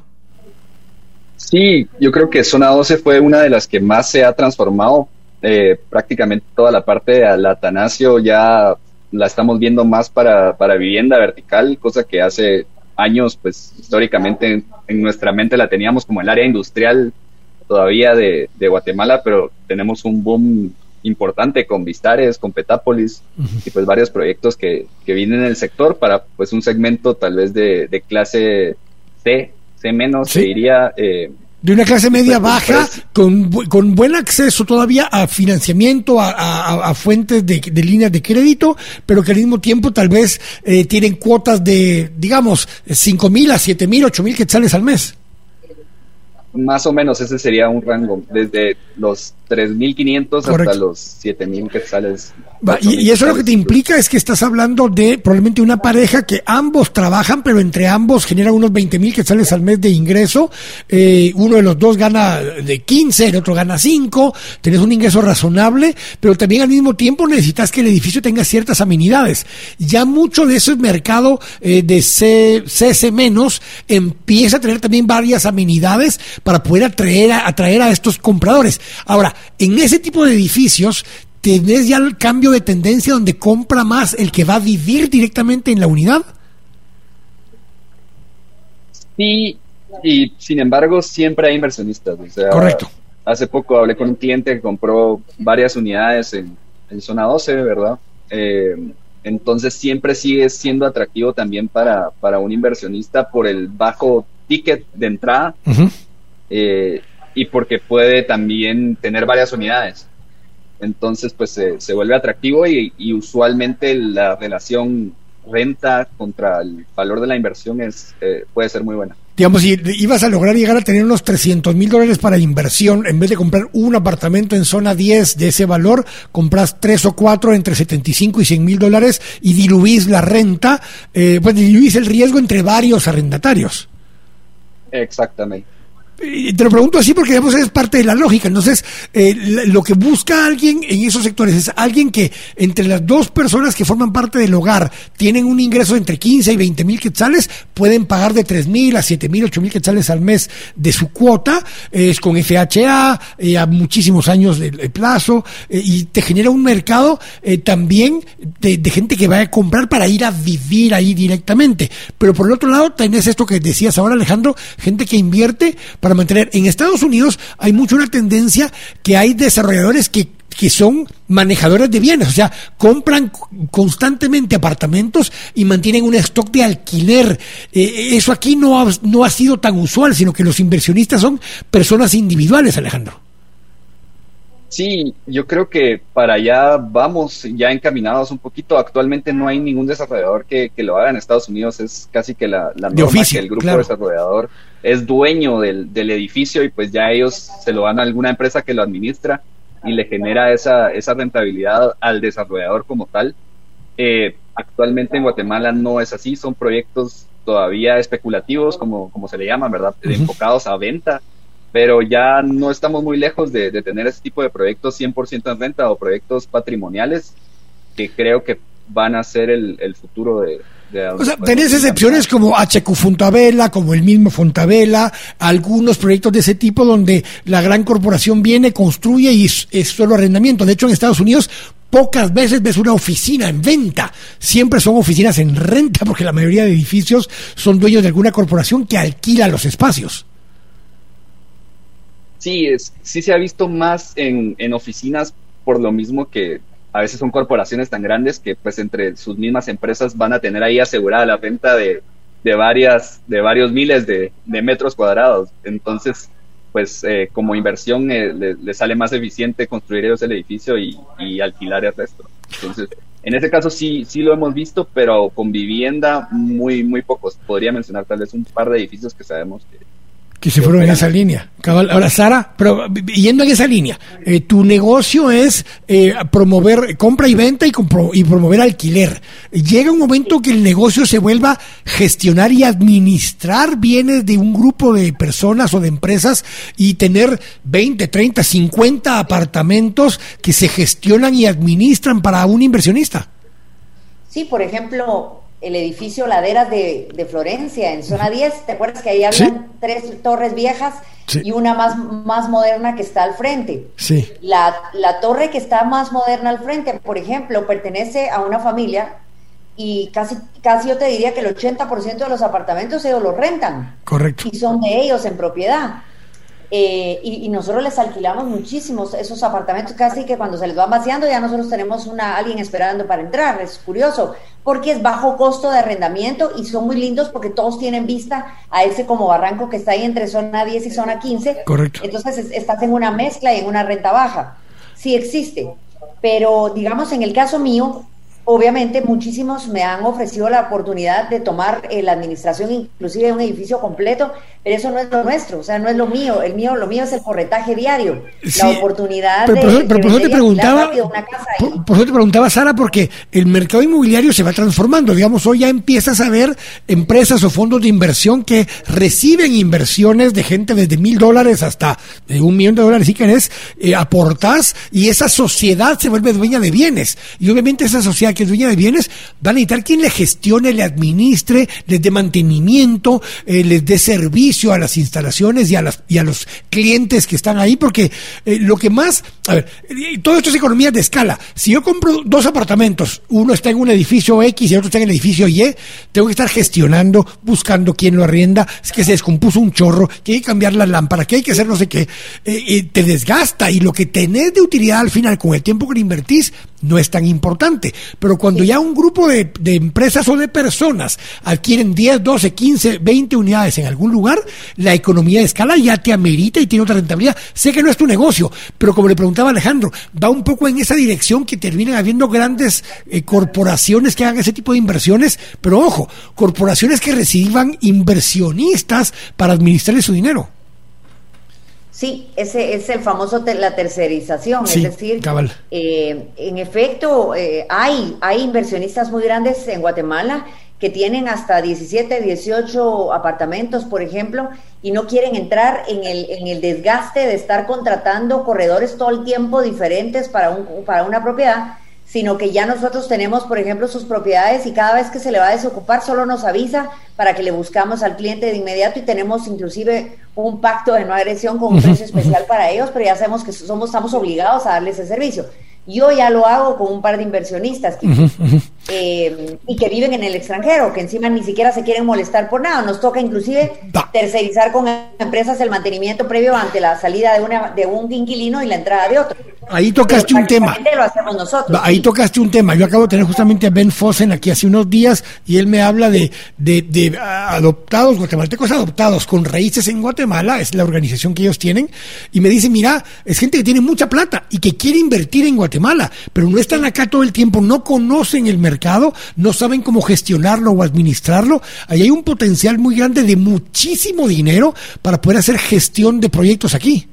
Sí, yo creo que zona 12 fue una de las que más se ha transformado eh, prácticamente toda la parte de Atanasio ya la estamos viendo más para, para vivienda vertical, cosa que hace años, pues históricamente en, nuestra mente la teníamos como el área industrial todavía de, Guatemala, pero tenemos un boom importante con Vistares, con Petápolis y pues varios proyectos que, que vienen en el sector para pues un segmento tal vez de, de clase C, C menos, se diría, eh, de una clase media baja, pues, con, con buen acceso todavía a financiamiento, a, fuentes de, líneas de crédito, pero que al mismo tiempo tal vez eh, tienen cuotas de, digamos, cinco mil a siete mil, ocho mil quetzales al mes. Más o menos ese sería un rango, desde los 3.500 hasta los 7.000 quetzales. y, y, eso lo que te implica es que estás hablando de probablemente una pareja que ambos trabajan, pero entre ambos generan unos 20.000 quetzales al mes de ingreso. Eh, uno de los dos gana de 15, el otro gana 5. Tenés un ingreso razonable, pero también al mismo tiempo necesitas que el edificio tenga ciertas amenidades. Ya mucho de ese mercado eh, de C, CS menos empieza a tener también varias amenidades para poder atraer atraer a estos compradores. Ahora, en ese tipo de edificios tenés ya el cambio de tendencia donde compra más el que va a vivir directamente en la unidad. Sí, y sin embargo siempre hay inversionistas. Correcto. Hace poco hablé con un cliente que compró varias unidades en, zona 12, ¿verdad? Eh, entonces siempre sigue siendo atractivo también para, para un inversionista por el bajo ticket de entrada y porque puede también tener varias unidades. Entonces, pues se, vuelve atractivo y, usualmente la relación renta contra el valor de la inversión es eh, puede ser muy buena. Digamos, si ibas a lograr llegar a tener unos 300 mil dólares para inversión, en vez de comprar un apartamento en zona 10 de ese valor, compras tres o cuatro entre 75 y 100 mil dólares y diluís la renta, eh, pues diluís el riesgo entre varios arrendatarios. Exactamente te lo pregunto así porque digamos, es parte de la lógica. Entonces, eh, lo que busca alguien en esos sectores es alguien que entre las dos personas que forman parte del hogar tienen un ingreso entre 15 y 20 mil quetzales, pueden pagar de 3 mil a 7 mil, 8 mil quetzales al mes de su cuota, es con FHA, eh, a muchísimos años de, plazo, eh, y te genera un mercado también de, gente que va a comprar para ir a vivir ahí directamente. Pero por el otro lado, tenés esto que decías ahora, Alejandro, gente que invierte mantener. En Estados Unidos hay mucho una tendencia que hay desarrolladores que que son manejadores de bienes, o sea, compran constantemente apartamentos y mantienen un stock de alquiler. Eh, eso aquí no ha, no ha sido tan usual, sino que los inversionistas son personas individuales, Alejandro. Sí, yo creo que para allá vamos ya encaminados un poquito. Actualmente no hay ningún desarrollador que, lo haga en Estados Unidos. Es casi que la, la norma que el grupo desarrollador es dueño del, del, edificio y pues ya ellos se lo dan a alguna empresa que lo administra y le genera esa, esa rentabilidad al desarrollador como tal. Eh, actualmente en Guatemala no es así, son proyectos todavía especulativos, como, como se le llaman, ¿verdad? Enfocados a venta pero ya no estamos muy lejos de, tener ese tipo de proyectos 100% en renta o proyectos patrimoniales que creo que van a ser el, futuro de, o sea, tenés excepciones como HQ Fontavela, como el mismo Fontavela, algunos proyectos de ese tipo donde la gran corporación viene, construye y es, solo arrendamiento. De hecho, en Estados Unidos pocas veces ves una oficina en venta. Siempre son oficinas en renta porque la mayoría de edificios son dueños de alguna corporación que alquila los espacios sí, es, sí se ha visto más en, en oficinas por lo mismo que a veces son corporaciones tan grandes que pues entre sus mismas empresas van a tener ahí asegurada la venta de, de varias, de varios miles de, de metros cuadrados. Entonces, pues eh, como inversión eh, le, sale más eficiente construir ellos el edificio y, y, alquilar el resto. Entonces, en ese caso sí, sí lo hemos visto, pero con vivienda muy, muy pocos. Podría mencionar tal vez un par de edificios que sabemos que, que se fueron en esa línea. Ahora, Sara, pero yendo en esa línea, eh, tu negocio es eh, promover compra y venta y, y promover alquiler. Llega un momento que el negocio se vuelva gestionar y administrar bienes de un grupo de personas o de empresas y tener 20, 30, 50 apartamentos que se gestionan y administran para un inversionista. Sí, por ejemplo, el edificio Laderas de, de, Florencia, en zona 10. ¿Te acuerdas que ahí habían tres torres viejas y una más, más moderna que está al frente? Sí. La, la torre que está más moderna al frente, por ejemplo, pertenece a una familia y casi, casi yo te diría que el 80% de los apartamentos ellos los rentan. Correcto. Y son de ellos en propiedad. Eh, y, nosotros les alquilamos muchísimos esos apartamentos, casi que cuando se les van vaciando ya nosotros tenemos una alguien esperando para entrar. Es curioso, porque es bajo costo de arrendamiento y son muy lindos porque todos tienen vista a ese como barranco que está ahí entre zona 10 y zona 15. Correcto. Entonces estás en una mezcla y en una renta baja. Sí existe, pero digamos en el caso mío, obviamente muchísimos me han ofrecido la oportunidad de tomar eh, la administración inclusive de un edificio completo, pero eso no es lo nuestro, o sea, no es lo mío, el mío, lo mío es el corretaje diario, la oportunidad de, pero por eso te preguntaba, por, eso te preguntaba Sara, porque el mercado inmobiliario se va transformando, digamos, hoy ya empiezas a ver empresas o fondos de inversión que reciben inversiones de gente desde mil dólares hasta de un millón de dólares, si querés, eh, aportás y esa sociedad se vuelve dueña de bienes, y obviamente esa sociedad que es dueña de bienes, va a necesitar quien le gestione, le administre, les dé mantenimiento, eh, les dé servicio a las instalaciones y a, los clientes que están ahí, porque eh, lo que más, a ver, todo esto es economía de escala. Si yo compro dos apartamentos, uno está en un edificio X y el otro está en el edificio Y, tengo que estar gestionando, buscando quién lo arrienda, es que se descompuso un chorro, que hay que cambiar la lámpara, que hay que hacer no sé qué, eh, te desgasta y lo que tenés de utilidad al final con el tiempo que le invertís no es tan importante. Pero cuando ya un grupo de, empresas o de personas adquieren 10, 12, 15, 20 unidades en algún lugar, la economía de escala ya te amerita y tiene otra rentabilidad. Sé que no es tu negocio, pero como le preguntaba Alejandro, va un poco en esa dirección que terminan habiendo grandes eh, corporaciones que hagan ese tipo de inversiones, pero ojo, corporaciones que reciban inversionistas para administrar su dinero. Sí, ese es el famoso la tercerización, es decir, eh, en efecto eh, hay, hay inversionistas muy grandes en Guatemala que tienen hasta 17, 18 apartamentos, por ejemplo, y no quieren entrar en el, en el desgaste de estar contratando corredores todo el tiempo diferentes para, un, para una propiedad, sino que ya nosotros tenemos, por ejemplo, sus propiedades y cada vez que se le va a desocupar solo nos avisa para que le buscamos al cliente de inmediato y tenemos inclusive un pacto de no agresión con un precio [laughs] especial para ellos, pero ya sabemos que somos, estamos obligados a darles ese servicio. Yo ya lo hago con un par de inversionistas. [laughs] eh, y que viven en el extranjero, que encima ni siquiera se quieren molestar por nada. Nos toca inclusive tercerizar con empresas el mantenimiento previo ante la salida de, una, de un inquilino y la entrada de otro. Ahí tocaste un tema. Lo hacemos nosotros. Ahí tocaste un tema. Yo acabo de tener justamente a Ben Fossen aquí hace unos días y él me habla de, de, de ah, adoptados, guatemaltecos adoptados con raíces en Guatemala, es la organización que ellos tienen, y me dice, mira, es gente que tiene mucha plata y que quiere invertir en Guatemala, pero no están acá todo el tiempo, no conocen el mercado, no saben cómo gestionarlo o administrarlo. Ahí hay un potencial muy grande de muchísimo dinero para poder hacer gestión de proyectos aquí.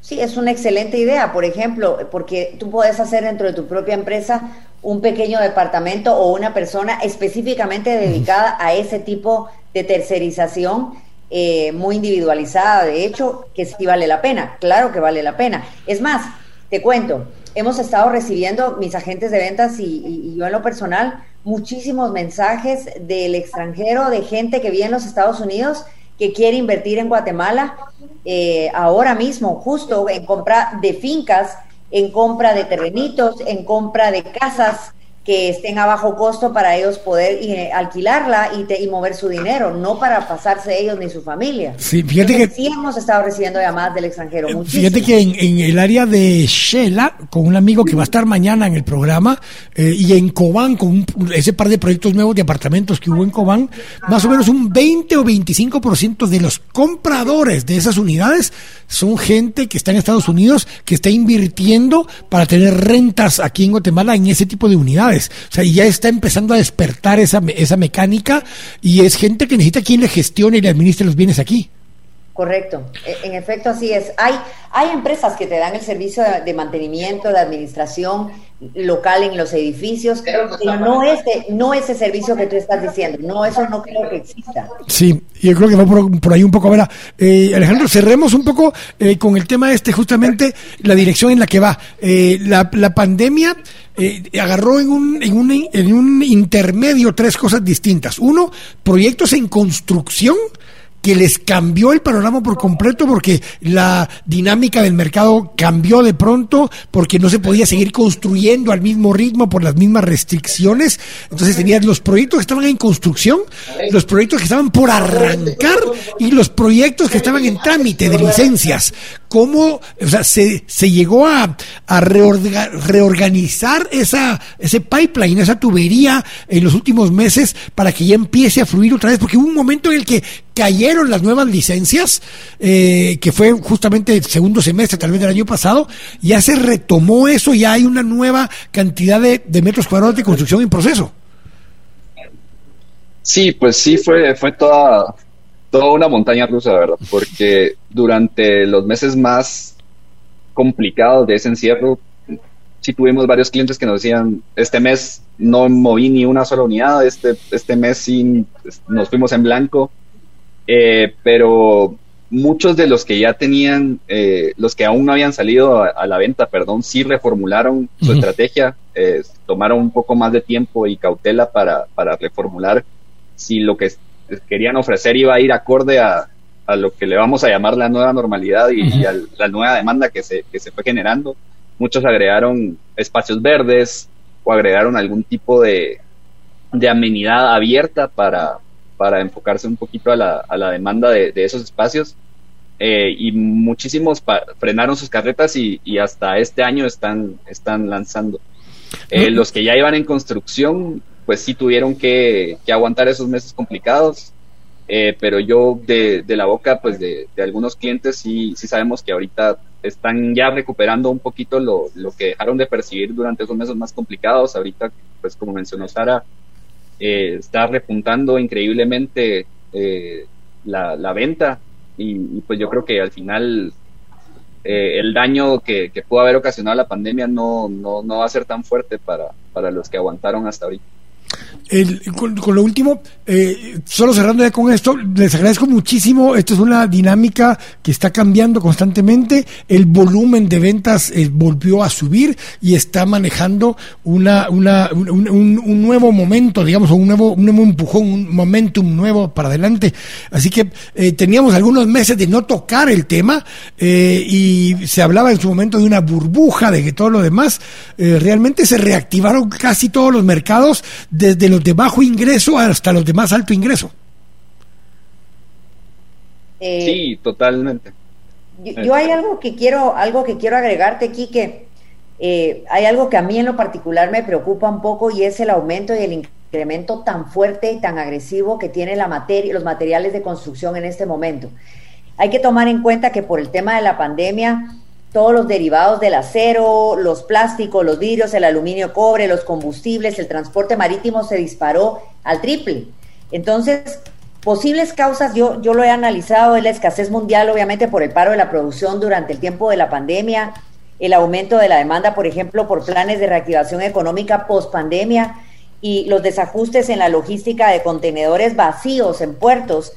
Sí, es una excelente idea, por ejemplo, porque tú puedes hacer dentro de tu propia empresa un pequeño departamento o una persona específicamente dedicada a ese tipo de tercerización eh, muy individualizada. De hecho, que sí vale la pena, claro que vale la pena. Es más, te cuento, hemos estado recibiendo, mis agentes de ventas y, yo en lo personal, muchísimos mensajes del extranjero, de gente que vive en los Estados Unidos que quiere invertir en Guatemala eh, ahora mismo, justo en compra de fincas, en compra de terrenitos, en compra de casas que estén a bajo costo para ellos poder eh, alquilarla y, mover su dinero, no para pasarse ellos ni su familia. Sí, fíjate que sí hemos estado recibiendo llamadas del extranjero. Eh, fíjate que en, el área de Shela, con un amigo que va a estar mañana en el programa, eh, y en Cobán, con ese par de proyectos nuevos de apartamentos que hubo en Cobán, más o menos un 20 o 25% de los compradores de esas unidades son gente que está en Estados Unidos, que está invirtiendo para tener rentas aquí en Guatemala en ese tipo de unidades. O sea, ya está empezando a despertar esa, esa mecánica y es gente que necesita quien le gestione y le administre los bienes aquí. Correcto, e, en efecto así es. Hay, hay empresas que te dan el servicio de, mantenimiento, de administración local en los edificios, pero no ese, no ese servicio que tú estás diciendo, no, eso no creo que exista. Sí, yo creo que va por, ahí un poco. A eh, Alejandro, cerremos un poco eh, con el tema este, justamente la dirección en la que va. Eh, la, la pandemia eh, agarró en un, en, un, en un intermedio tres cosas distintas. Uno, proyectos en construcción que les cambió el panorama por completo porque la dinámica del mercado cambió de pronto, porque no se podía seguir construyendo al mismo ritmo por las mismas restricciones. Entonces tenías los proyectos que estaban en construcción, los proyectos que estaban por arrancar y los proyectos que estaban en trámite de licencias. ¿Cómo o sea, se, se llegó a, a reorganizar esa, ese pipeline, esa tubería en los últimos meses para que ya empiece a fluir otra vez? Porque hubo un momento en el que cayeron las nuevas licencias, eh, que fue justamente el segundo semestre tal vez del año pasado, ya se retomó eso, ya hay una nueva cantidad de, metros cuadrados de construcción en proceso. Sí, pues sí, fue, fue toda, toda una montaña rusa, ¿verdad? Porque durante los meses más complicados de ese encierro, sí tuvimos varios clientes que nos decían, este mes no moví ni una sola unidad, este, este mes sí nos fuimos en blanco eh, pero muchos de los que ya tenían, eh, los que aún no habían salido a, la venta, perdón, sí reformularon su estrategia, eh, tomaron un poco más de tiempo y cautela para, para reformular si lo que querían ofrecer iba a ir acorde a, a lo que le vamos a llamar la nueva normalidad y, a la nueva demanda que se, que se fue generando. Muchos agregaron espacios verdes o agregaron algún tipo de, de amenidad abierta para, para enfocarse un poquito a la, a la demanda de, esos espacios. Eh, y muchísimos frenaron sus carretas y, hasta este año están, están lanzando. Eh, los que ya iban en construcción, pues sí tuvieron que, aguantar esos meses complicados. Eh, pero yo de, la boca pues de, algunos clientes sí, sabemos que ahorita están ya recuperando un poquito lo, lo que dejaron de percibir durante esos meses más complicados. Ahorita, pues como mencionó Sara, eh, está repuntando increíblemente eh, la, venta y, pues yo creo que al final el daño que, pudo haber ocasionado la pandemia no, no, no, va a ser tan fuerte para, para los que aguantaron hasta ahorita. Con, lo último, eh, solo cerrando ya con esto, les agradezco muchísimo. Esto es una dinámica que está cambiando constantemente. El volumen de ventas eh, volvió a subir y está manejando una, una, un, nuevo momento, digamos, un nuevo, un nuevo empujón, un momentum nuevo para adelante. Así que eh, teníamos algunos meses de no tocar el tema y se hablaba en su momento de una burbuja, de que todo lo demás realmente se reactivaron casi todos los mercados desde los de bajo ingreso hasta los de más alto ingreso. Eh, sí, totalmente. Yo, hay algo que quiero, algo que quiero agregarte, aquí que eh, hay algo que a mí en lo particular me preocupa un poco y es el aumento y el incremento tan fuerte y tan agresivo que tiene la materia, los materiales de construcción en este momento. Hay que tomar en cuenta que por el tema de la pandemia, todos los derivados del acero, los plásticos, los vidrios, el aluminio, cobre, los combustibles, el transporte marítimo se disparó al triple. Entonces, posibles causas, yo, yo lo he analizado, es la escasez mundial, obviamente, por el paro de la producción durante el tiempo de la pandemia, el aumento de la demanda, por ejemplo, por planes de reactivación económica post pandemia y los desajustes en la logística de contenedores vacíos en puertos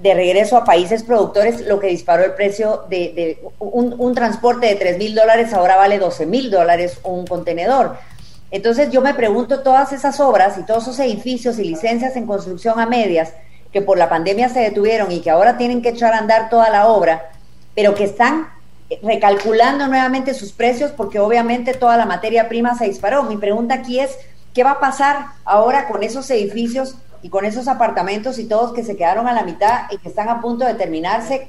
de regreso a países productores, lo que disparó el precio de, un, transporte de 3 mil dólares, ahora vale 12 mil dólares un contenedor. Entonces yo me pregunto, todas esas obras y todos esos edificios y licencias en construcción a medias que por la pandemia se detuvieron y que ahora tienen que echar a andar toda la obra, pero que están recalculando nuevamente sus precios porque obviamente toda la materia prima se disparó. Mi pregunta aquí es, ¿qué va a pasar ahora con esos edificios y con esos apartamentos y todos que se quedaron a la mitad y que están a punto de terminarse.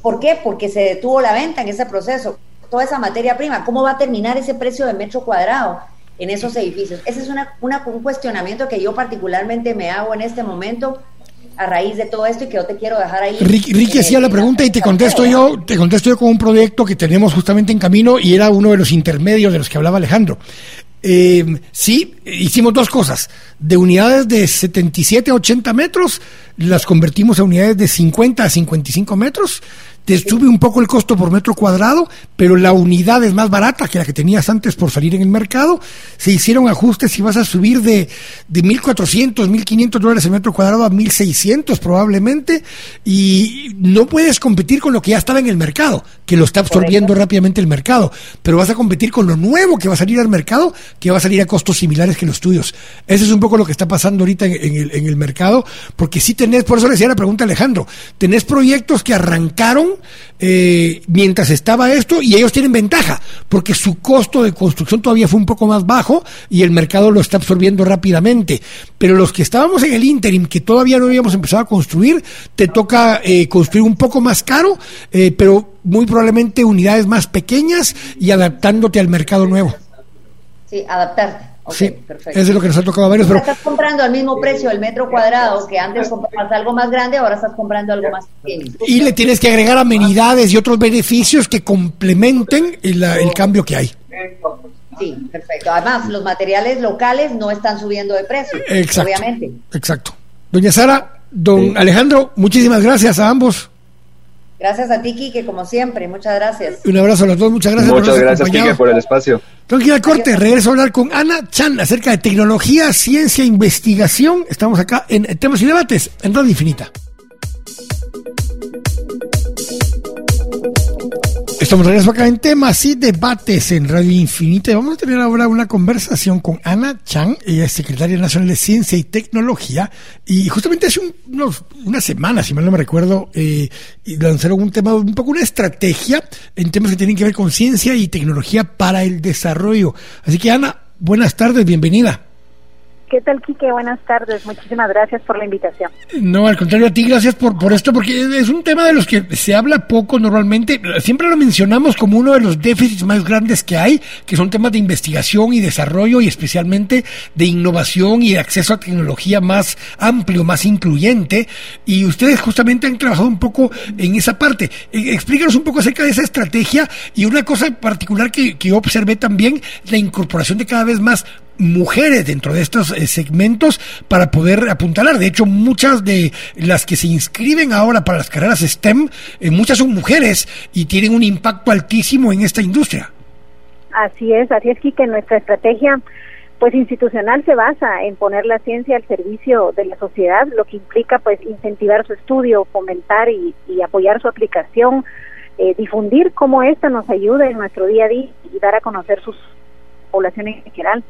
¿Por qué? Porque se detuvo la venta en ese proceso. Toda esa materia prima, ¿cómo va a terminar ese precio de metro cuadrado en esos edificios? Ese es una, un cuestionamiento que yo particularmente me hago en este momento a raíz de todo esto y que yo te quiero dejar ahí. Ricky, hacía la pregunta y te contesto yo, te contesto yo con un proyecto que tenemos justamente en camino y era uno de los intermedios de los que hablaba Alejandro. Eh, sí, hicimos dos cosas. De unidades de 77 a 80 metros, las convertimos a unidades de 50 a 55 metros te sube un poco el costo por metro cuadrado, pero la unidad es más barata que la que tenías antes por salir en el mercado. Se hicieron ajustes y vas a subir de, de 1.400, 1.500 dólares el metro cuadrado a 1.600 probablemente, y no puedes competir con lo que ya estaba en el mercado, que lo está absorbiendo rápidamente el mercado, pero vas a competir con lo nuevo que va a salir al mercado, que va a salir a costos similares que los tuyos. Ese es un poco lo que está pasando ahorita en, el, en el mercado, porque si tenés, por eso le decía la pregunta a Alejandro, tenés proyectos que arrancaron eh, mientras estaba esto y ellos tienen ventaja porque su costo de construcción todavía fue un poco más bajo y el mercado lo está absorbiendo rápidamente. Pero los que estábamos en el interim, que todavía no habíamos empezado a construir, te toca eh, construir un poco más caro, eh, pero muy probablemente unidades más pequeñas y adaptándote al mercado nuevo. Sí, adaptarte sí, perfecto. Eso es lo que nos ha tocado a varios. Pero... Estás comprando al mismo precio el metro cuadrado que antes comprabas algo más grande, ahora estás comprando algo más pequeño. Y le tienes que agregar amenidades y otros beneficios que complementen el, el cambio que hay. Sí, perfecto. Además, los materiales locales no están subiendo de precio, exacto, obviamente. Exacto. Doña Sara, don Alejandro, muchísimas gracias a ambos. Gracias a ti, Kike, como siempre. Muchas gracias. Un abrazo a los dos. Muchas gracias Muchas gracias, Kike, por el espacio. Tranquila corte. Regreso a hablar con Ana Chan acerca de tecnología, ciencia e investigación. Estamos acá en Temas y Debates en Radio Infinita. Estamos regreso acá en temas y debates en Radio Infinita. Vamos a tener ahora una conversación con Ana Chang, ella es secretaria nacional de Ciencia y Tecnología, y justamente hace unos, una semana, si mal no me recuerdo, eh, lanzaron un tema, un poco una estrategia en temas que tienen que ver con ciencia y tecnología para el desarrollo. Así que Ana, buenas tardes, bienvenida. ¿Qué tal, Quique? Buenas tardes. Muchísimas gracias por la invitación. No, al contrario, a ti gracias por, por esto, porque es un tema de los que se habla poco normalmente. Siempre lo mencionamos como uno de los déficits más grandes que hay, que son temas de investigación y desarrollo y especialmente de innovación y acceso a tecnología más amplio, más incluyente. Y ustedes justamente han trabajado un poco en esa parte. Eh, explícanos un poco acerca de esa estrategia y una cosa particular que, que observé también, la incorporación de cada vez más mujeres dentro de estos eh, segmentos para poder apuntalar. De hecho, muchas de las que se inscriben ahora para las carreras STEM, eh, muchas son mujeres y tienen un impacto altísimo en esta industria. Así es, así es, que nuestra estrategia pues institucional se basa en poner la ciencia al servicio de la sociedad, lo que implica pues incentivar su estudio, fomentar y, apoyar su aplicación, eh, difundir cómo esta nos ayuda en nuestro día a día y dar a conocer sus poblaciones en general.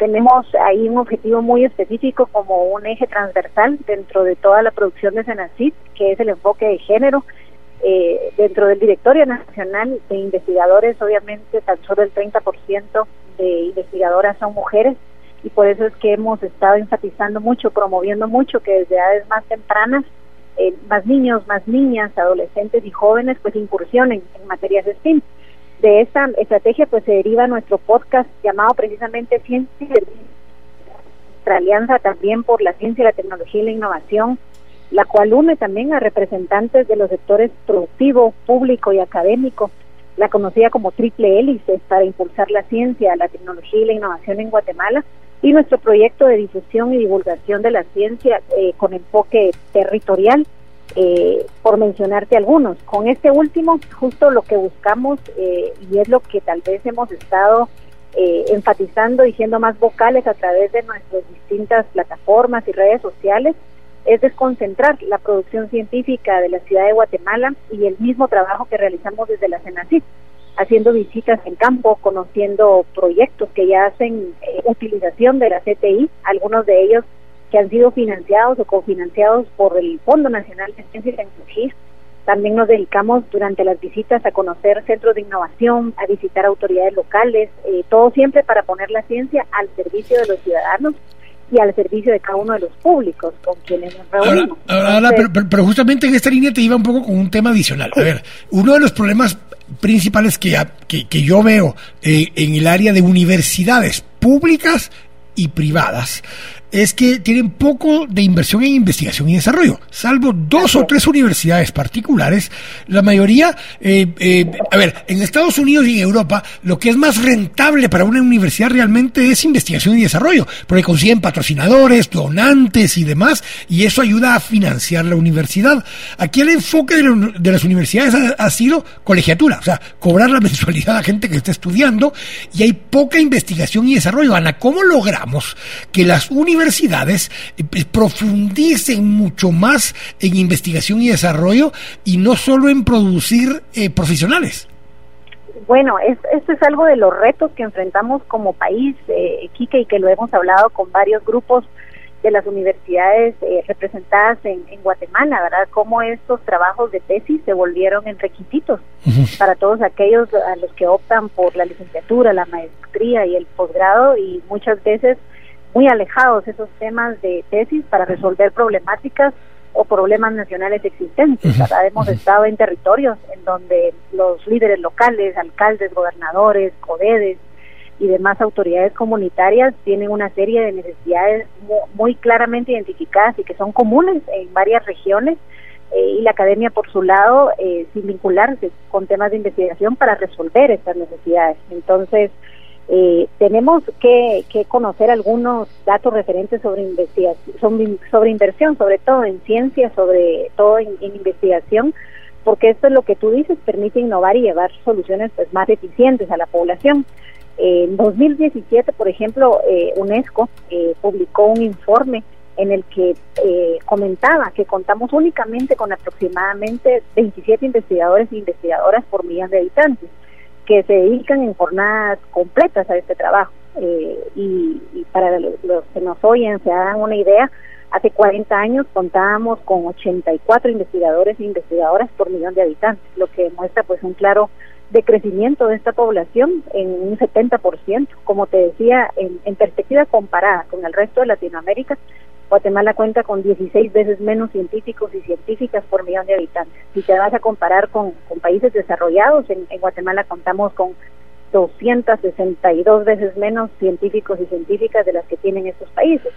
Tenemos ahí un objetivo muy específico como un eje transversal dentro de toda la producción de Senacid, que es el enfoque de género. Eh, dentro del Directorio Nacional de Investigadores, obviamente, tan solo el 30% de investigadoras son mujeres y por eso es que hemos estado enfatizando mucho, promoviendo mucho que desde edades más tempranas eh, más niños, más niñas, adolescentes y jóvenes pues incursionen en materias de STEAM. De esta estrategia pues se deriva nuestro podcast llamado precisamente Ciencia y nuestra alianza también por la ciencia, la tecnología y la innovación, la cual une también a representantes de los sectores productivo, público y académico. La conocida como Triple Hélice para impulsar la ciencia, la tecnología y la innovación en Guatemala, y nuestro proyecto de difusión y divulgación de la ciencia eh, con enfoque territorial, eh, por mencionarte algunos. Con este último, justo lo que buscamos, eh, y es lo que tal vez hemos estado enfatizando y siendo más vocales a través de nuestras distintas plataformas y redes sociales, es desconcentrar la producción científica de la ciudad de Guatemala y el mismo trabajo que realizamos desde la CENACIT, haciendo visitas en campo, conociendo proyectos que ya hacen eh, utilización de la CTI, algunos de ellos que han sido financiados o cofinanciados por el Fondo Nacional de Ciencia y Tecnología. También nos dedicamos durante las visitas a conocer centros de innovación, a visitar autoridades locales, eh, todo siempre para poner la ciencia al servicio de los ciudadanos y al servicio de cada uno de los públicos con quienes nos reunimos. Ahora, pero, justamente en esta línea te iba un poco con un tema adicional. A ver, uno de los problemas principales que, que, yo veo eh, en el área de universidades públicas y privadas es que tienen poco de inversión en investigación y desarrollo, salvo dos o tres universidades particulares, la mayoría, eh, eh, a ver, en Estados Unidos y en Europa, lo que es más rentable para una universidad realmente es investigación y desarrollo, porque consiguen patrocinadores, donantes y demás, y eso ayuda a financiar la universidad. Aquí el enfoque de, las universidades ha, sido colegiatura, o sea, cobrar la [laughs] mensualidad a la gente que está estudiando, y hay poca investigación y desarrollo. Ana, ¿cómo logramos que las universidades universidades eh, pues, profundicen mucho más en investigación y desarrollo y no solo en producir eh, profesionales. Bueno, esto es algo de los retos que enfrentamos como país, eh, Quique, y que lo hemos hablado con varios grupos de las universidades eh, representadas en, Guatemala, ¿verdad? Cómo estos trabajos de tesis se volvieron en requisitos para todos aquellos a los que optan por la licenciatura, la maestría y el posgrado y muchas veces muy alejados esos temas de tesis para resolver problemáticas o problemas nacionales existentes. Hemos estado en territorios en donde los líderes locales, alcaldes, gobernadores, codedes y demás autoridades comunitarias tienen una serie de necesidades muy, claramente identificadas y que son comunes en varias regiones eh, y la academia por su lado eh, sin vincularse con temas de investigación para resolver estas necesidades. Entonces, eh, tenemos que, conocer algunos datos referentes sobre investigación, sobre, inversión, sobre todo en ciencia, sobre todo en, investigación, porque esto es lo que tú dices, permite innovar y llevar soluciones pues, más eficientes a la población. en 2017, por ejemplo, eh, UNESCO eh, publicó un informe en el que comentaba que contamos únicamente con aproximadamente 27 investigadores e investigadoras por millón de habitantes que se dedican en jornadas completas a este trabajo. Eh, y, para los, que nos oyen se hagan una idea, hace 40 años contábamos con 84 investigadores e investigadoras por millón de habitantes, lo que demuestra pues un claro decrecimiento de esta población en un 70%. Como te decía, en perspectiva comparada con el resto de Latinoamérica, Guatemala cuenta con 16 veces menos científicos y científicas por millón de habitantes. Si te vas a comparar con, países desarrollados, en, Guatemala contamos con 262 veces menos científicos y científicas de las que tienen estos países.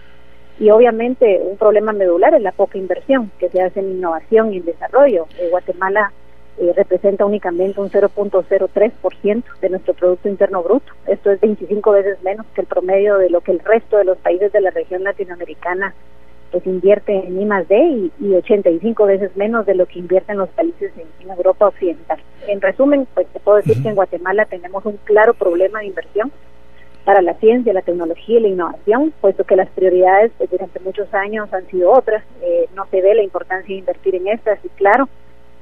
Y obviamente un problema medular es la poca inversión que se hace en innovación y en desarrollo. Eh, Guatemala eh, representa únicamente un 0.03% de nuestro Producto Interno Bruto. Esto es 25 veces menos que el promedio de lo que el resto de los países de la región latinoamericana pues invierte en I más D y, y 85 veces menos de lo que invierten los países en, Europa Occidental. En resumen, pues te puedo decir que en Guatemala tenemos un claro problema de inversión para la ciencia, la tecnología y la innovación, puesto que las prioridades pues, durante muchos años han sido otras. Eh, no se ve la importancia de invertir en estas, y claro,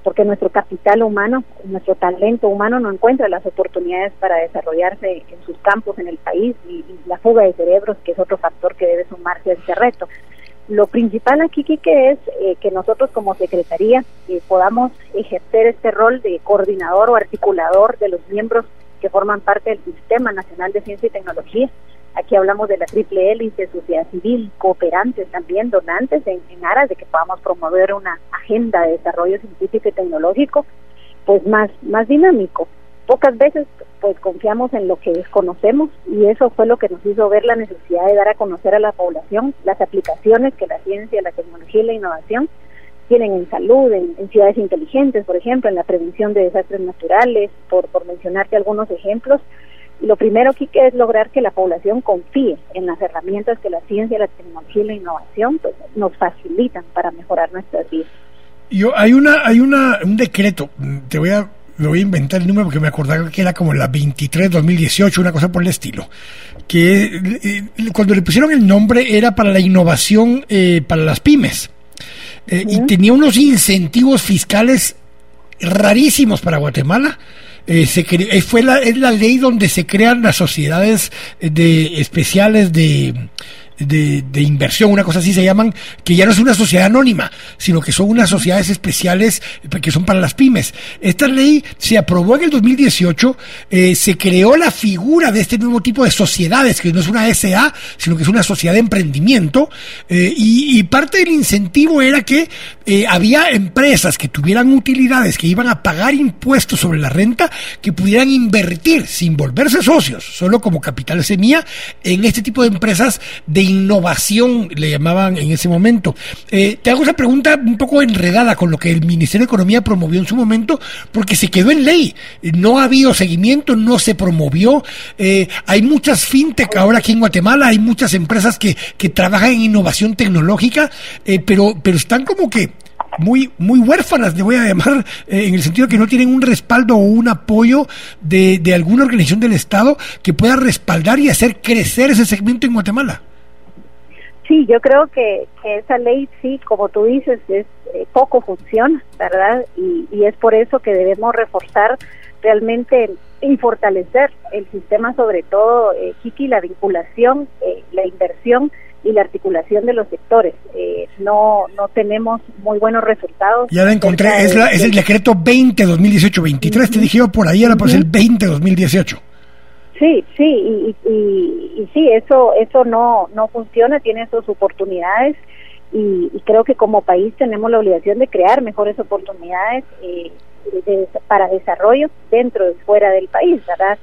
porque nuestro capital humano, nuestro talento humano no encuentra las oportunidades para desarrollarse en sus campos en el país y, la fuga de cerebros, que es otro factor que debe sumarse a este reto. Lo principal aquí, Kike, es eh, que nosotros como Secretaría eh, podamos ejercer este rol de coordinador o articulador de los miembros que forman parte del Sistema Nacional de Ciencia y Tecnología. Aquí hablamos de la triple hélice, sociedad civil, cooperantes también, donantes, en, aras de que podamos promover una agenda de desarrollo científico y tecnológico, pues más, más dinámico. Pocas veces pues confiamos en lo que desconocemos y eso fue lo que nos hizo ver la necesidad de dar a conocer a la población las aplicaciones que la ciencia, la tecnología y la innovación tienen en salud, en, ciudades inteligentes, por ejemplo, en la prevención de desastres naturales, por mencionarte algunos ejemplos. Lo primero aquí que es lograr que la población confíe en las herramientas que la ciencia, la tecnología y la innovación pues, nos facilitan para mejorar nuestras vidas. Yo, hay una, hay una, un decreto, te voy a me voy a inventar el número porque me acordaba que era como la 23-2018, una cosa por el estilo, que eh, cuando le pusieron el nombre era para la innovación eh, para las pymes. Eh, y tenía unos incentivos fiscales rarísimos para Guatemala. Eh, se eh, fue la, es la ley donde se crean las sociedades de especiales de de, inversión, una cosa así se llaman, que ya no es una sociedad anónima, sino que son unas sociedades especiales que son para las pymes. Esta ley se aprobó en el 2018, eh, se creó la figura de este nuevo tipo de sociedades, que no es una SA, sino que es una sociedad de emprendimiento, eh, y, parte del incentivo era que eh, había empresas que tuvieran utilidades, que iban a pagar impuestos sobre la renta, que pudieran invertir sin volverse socios, solo como capital semilla, en este tipo de empresas de innovación, le llamaban en ese momento. Eh, te hago esa pregunta un poco enredada con lo que el Ministerio de Economía promovió en su momento, porque se quedó en ley. No ha habido seguimiento, no se promovió. Eh, hay muchas fintech ahora aquí en Guatemala, hay muchas empresas que, que trabajan en innovación tecnológica, eh, pero, pero están como que muy, muy huérfanas, le voy a llamar, en el sentido que no tienen un respaldo o un apoyo de, de alguna organización del Estado que pueda respaldar y hacer crecer ese segmento en Guatemala. Sí, yo creo que, esa ley, sí, como tú dices, es eh, poco funciona, ¿verdad? Y, y es por eso que debemos reforzar realmente y fortalecer el sistema, sobre todo, eh, Kiki, la vinculación, eh, la inversión y la articulación de los sectores. Eh, no no tenemos muy buenos resultados. Ya la encontré, es, la, es el decreto 20-2018-23, te dije por ahí, ahora pues el 20-2018. Sí, sí, y, y, sí, eso eso no no funciona, tiene sus oportunidades y, creo que como país tenemos la obligación de crear mejores oportunidades eh, para desarrollo dentro y fuera del país, ¿verdad?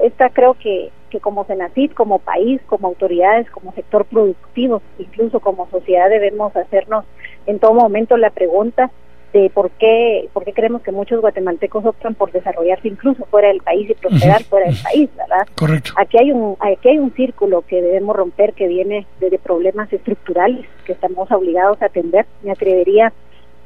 Esta creo que, que como Senacid, como país, como autoridades, como sector productivo, incluso como sociedad debemos hacernos en todo momento la pregunta de por qué, por qué creemos que muchos guatemaltecos optan por desarrollarse incluso fuera del país y prosperar fuera del país, ¿verdad? Correcto. Aquí hay un aquí hay un círculo que debemos romper que viene de problemas estructurales que estamos obligados a atender. Me atrevería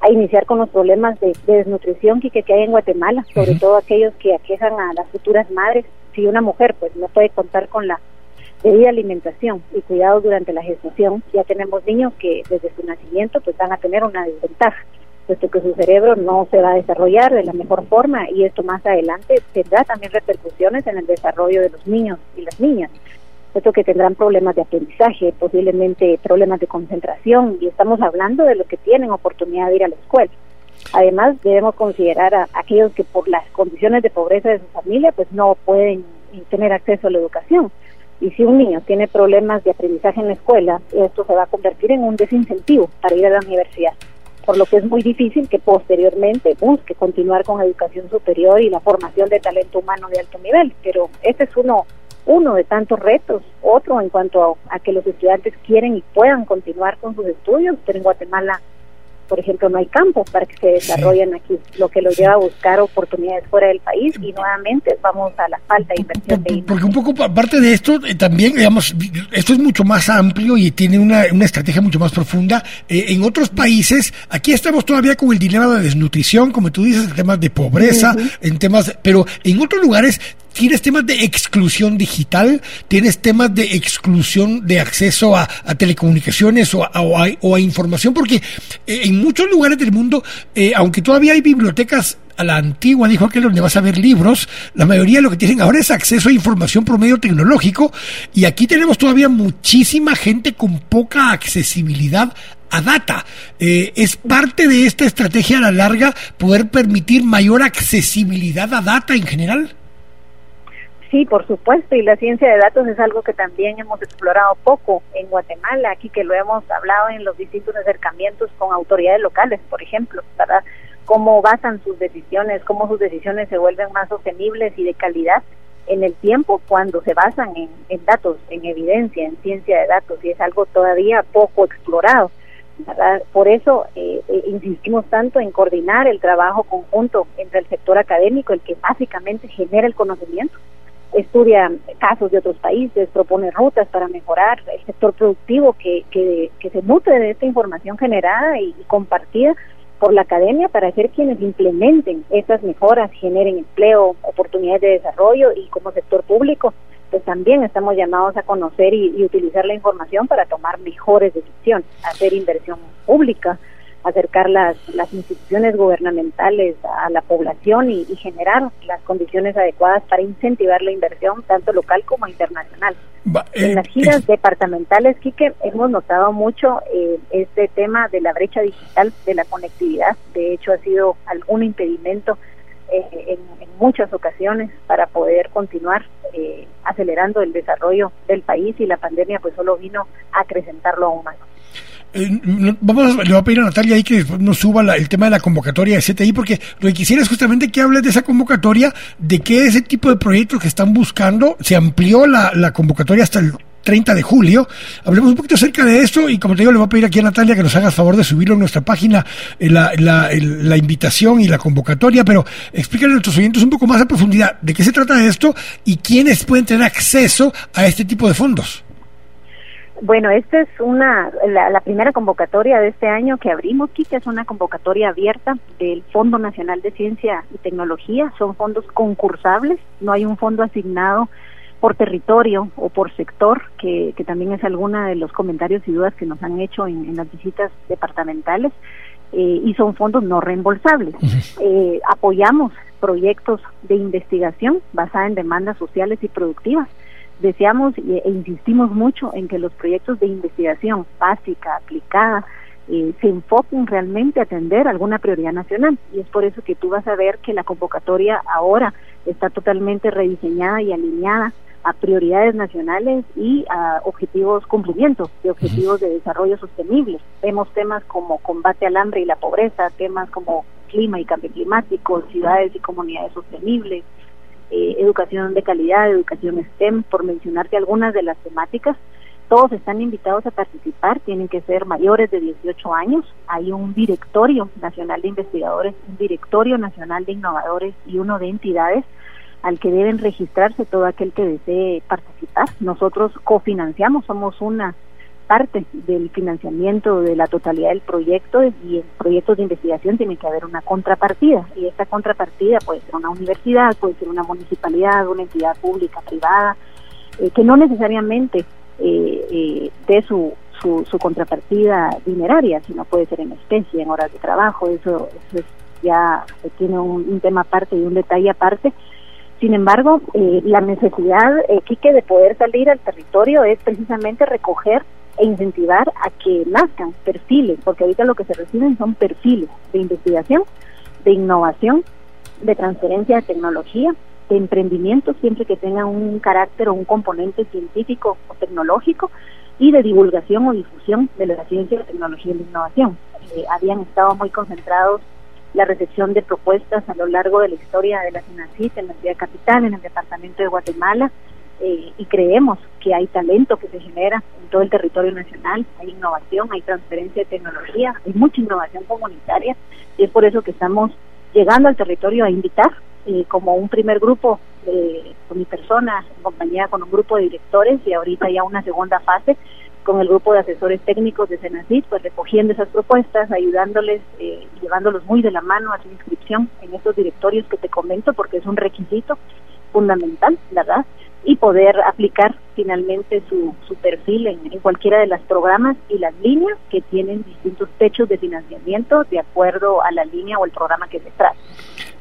a iniciar con los problemas de, desnutrición que, que hay en Guatemala, sobre todo aquellos que aquejan a las futuras madres. Si una mujer pues no puede contar con la debida alimentación y cuidado durante la gestación, ya tenemos niños que desde su nacimiento pues van a tener una desventaja puesto que su cerebro no se va a desarrollar de la mejor forma y esto más adelante tendrá también repercusiones en el desarrollo de los niños y las niñas, puesto que tendrán problemas de aprendizaje, posiblemente problemas de concentración y estamos hablando de los que tienen oportunidad de ir a la escuela. Además, debemos considerar a aquellos que por las condiciones de pobreza de su familia pues no pueden tener acceso a la educación. Y si un niño tiene problemas de aprendizaje en la escuela, esto se va a convertir en un desincentivo para ir a la universidad por lo que es muy difícil que posteriormente busque continuar con educación superior y la formación de talento humano de alto nivel. Pero este es uno, uno de tantos retos. Otro en cuanto a que los estudiantes quieren y puedan continuar con sus estudios, pero en Guatemala por ejemplo, no hay campos para que se desarrollen aquí, lo que los lleva a buscar oportunidades fuera del país y nuevamente vamos a la falta de inversión. porque un poco aparte de esto, eh, también, digamos, esto es mucho más amplio y tiene una, una estrategia mucho más profunda. Eh, en otros países, aquí estamos todavía con el dilema de desnutrición, como tú dices, en temas de pobreza, en temas, pero en otros lugares tienes temas de exclusión digital, tienes temas de exclusión de acceso a, telecomunicaciones o a, información, porque eh, en muchos lugares del mundo, eh, aunque todavía hay bibliotecas a la antigua, dijo aquel, donde vas a ver libros, la mayoría de lo que tienen ahora es acceso a información por medio tecnológico y aquí tenemos todavía muchísima gente con poca accesibilidad a data. Eh, ¿Es parte de esta estrategia a la larga poder permitir mayor accesibilidad a data en general? Sí, por supuesto, y la ciencia de datos es algo que también hemos explorado poco en Guatemala, aquí que lo hemos hablado en los distintos acercamientos con autoridades locales, por ejemplo, ¿verdad? Cómo basan sus decisiones, cómo sus decisiones se vuelven más sostenibles y de calidad en el tiempo cuando se basan en, datos, en evidencia, en ciencia de datos, y es algo todavía poco explorado. Por eso eh, eh, insistimos tanto en coordinar el trabajo conjunto entre el sector académico, el que básicamente genera el conocimiento, estudia casos de otros países, propone rutas para mejorar el sector productivo que, que, se nutre de esta información generada y, compartida por la academia para ser quienes implementen estas mejoras, generen empleo, oportunidades de desarrollo y como sector público pues también estamos llamados a conocer y, utilizar la información para tomar mejores decisiones, hacer inversión pública, acercar las, las instituciones gubernamentales a la población y, generar las condiciones adecuadas para incentivar la inversión tanto local como internacional. en las eh, giras departamentales, Quique, hemos notado mucho eh, este tema de la brecha digital, de la conectividad. De hecho, ha sido algún impedimento eh, en, muchas ocasiones para poder continuar eh, acelerando el desarrollo del país y la pandemia pues solo vino a acrecentarlo aún más. Eh, vamos, le voy a pedir a Natalia ahí que nos suba el tema de la convocatoria de CTI, porque lo que quisiera es justamente que hables de esa convocatoria, de qué ese tipo de proyectos que están buscando. Se amplió la, la convocatoria hasta el 30 de julio. Hablemos un poquito acerca de esto y como te digo, le voy a pedir aquí a Natalia que nos haga el favor de subirlo en nuestra página, eh, la, la, invitación y la convocatoria, pero explícale a nuestros oyentes un poco más a profundidad de qué se trata esto y quiénes pueden tener acceso a este tipo de fondos. Bueno, esta es una la, primera convocatoria de este año que abrimos, que es una convocatoria abierta del Fondo Nacional de Ciencia y Tecnología. Son fondos concursables, no hay un fondo asignado por territorio o por sector, que, que también es alguna de los comentarios y dudas que nos han hecho en, las visitas departamentales, eh, y son fondos no reembolsables. Eh, apoyamos proyectos de investigación basada en demandas sociales y productivas. Deseamos e, insistimos mucho en que los proyectos de investigación básica, aplicada, eh, se enfoquen realmente a atender alguna prioridad nacional. Y es por eso que tú vas a ver que la convocatoria ahora está totalmente rediseñada y alineada a prioridades nacionales y a objetivos cumplimiento de objetivos de desarrollo sostenible. Vemos temas como combate al hambre y la pobreza, temas como clima y cambio climático, ciudades y comunidades sostenibles, eh, educación de calidad, educación STEM, por mencionarte algunas de las temáticas. Todos están invitados a participar, tienen que ser mayores de 18 años. Hay un directorio nacional de investigadores, un directorio nacional de innovadores y uno de entidades al que deben registrarse todo aquel que desee participar. Nosotros cofinanciamos, somos una parte del financiamiento de la totalidad del proyecto y en proyectos de investigación tiene que haber una contrapartida. Y esta contrapartida puede ser una universidad, puede ser una municipalidad, una entidad pública, privada, eh, que no necesariamente eh, eh, de su, su, su, contrapartida dineraria, sino puede ser en especie, en horas de trabajo, eso, eso ya tiene un, un tema aparte y un detalle aparte, sin embargo, eh, la necesidad, eh, Quique, de poder salir al territorio es precisamente recoger e incentivar a que nazcan perfiles, porque ahorita lo que se reciben son perfiles de investigación, de innovación, de transferencia de tecnología, de emprendimiento, siempre que tengan un carácter o un componente científico o tecnológico, y de divulgación o difusión de la ciencia, la tecnología y la innovación. Eh, habían estado muy concentrados la recepción de propuestas a lo largo de la historia de la CINACIT en la ciudad capital, en el departamento de Guatemala, eh, y creemos que hay talento que se genera en todo el territorio nacional, hay innovación, hay transferencia de tecnología, hay mucha innovación comunitaria, y es por eso que estamos llegando al territorio a invitar eh, como un primer grupo eh, con mi persona, en compañía con un grupo de directores y ahorita ya una segunda fase con el grupo de asesores técnicos de Senacid, pues recogiendo esas propuestas, ayudándoles, eh, llevándolos muy de la mano a su inscripción en estos directorios que te comento, porque es un requisito fundamental, ¿verdad? Y poder aplicar finalmente su, su perfil en, cualquiera de los programas y las líneas que tienen distintos techos de financiamiento de acuerdo a la línea o el programa que se trata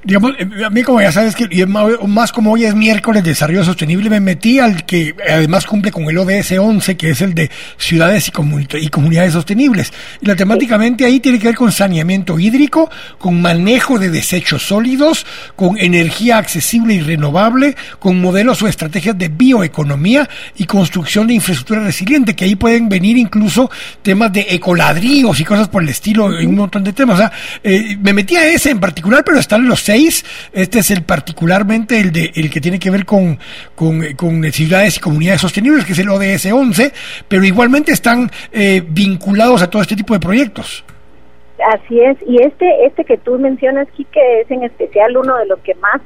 digamos, eh, a mí como ya sabes que y más como hoy es miércoles de desarrollo sostenible, me metí al que además cumple con el ODS 11, que es el de ciudades y, y comunidades sostenibles. Y la temáticamente ahí tiene que ver con saneamiento hídrico, con manejo de desechos sólidos, con energía accesible y renovable, con modelos o estrategias de bioeconomía y construcción de infraestructura resiliente, que ahí pueden venir incluso temas de ecoladríos y cosas por el estilo, un montón de temas. O sea, eh, me metí a ese en particular, pero están los seis. Este es el particularmente el de el que tiene que ver con, con, ciudades y comunidades sostenibles, que es el ODS 11, pero igualmente están eh, vinculados a todo este tipo de proyectos. Así es, y este este que tú mencionas, Quique, es en especial uno de los que más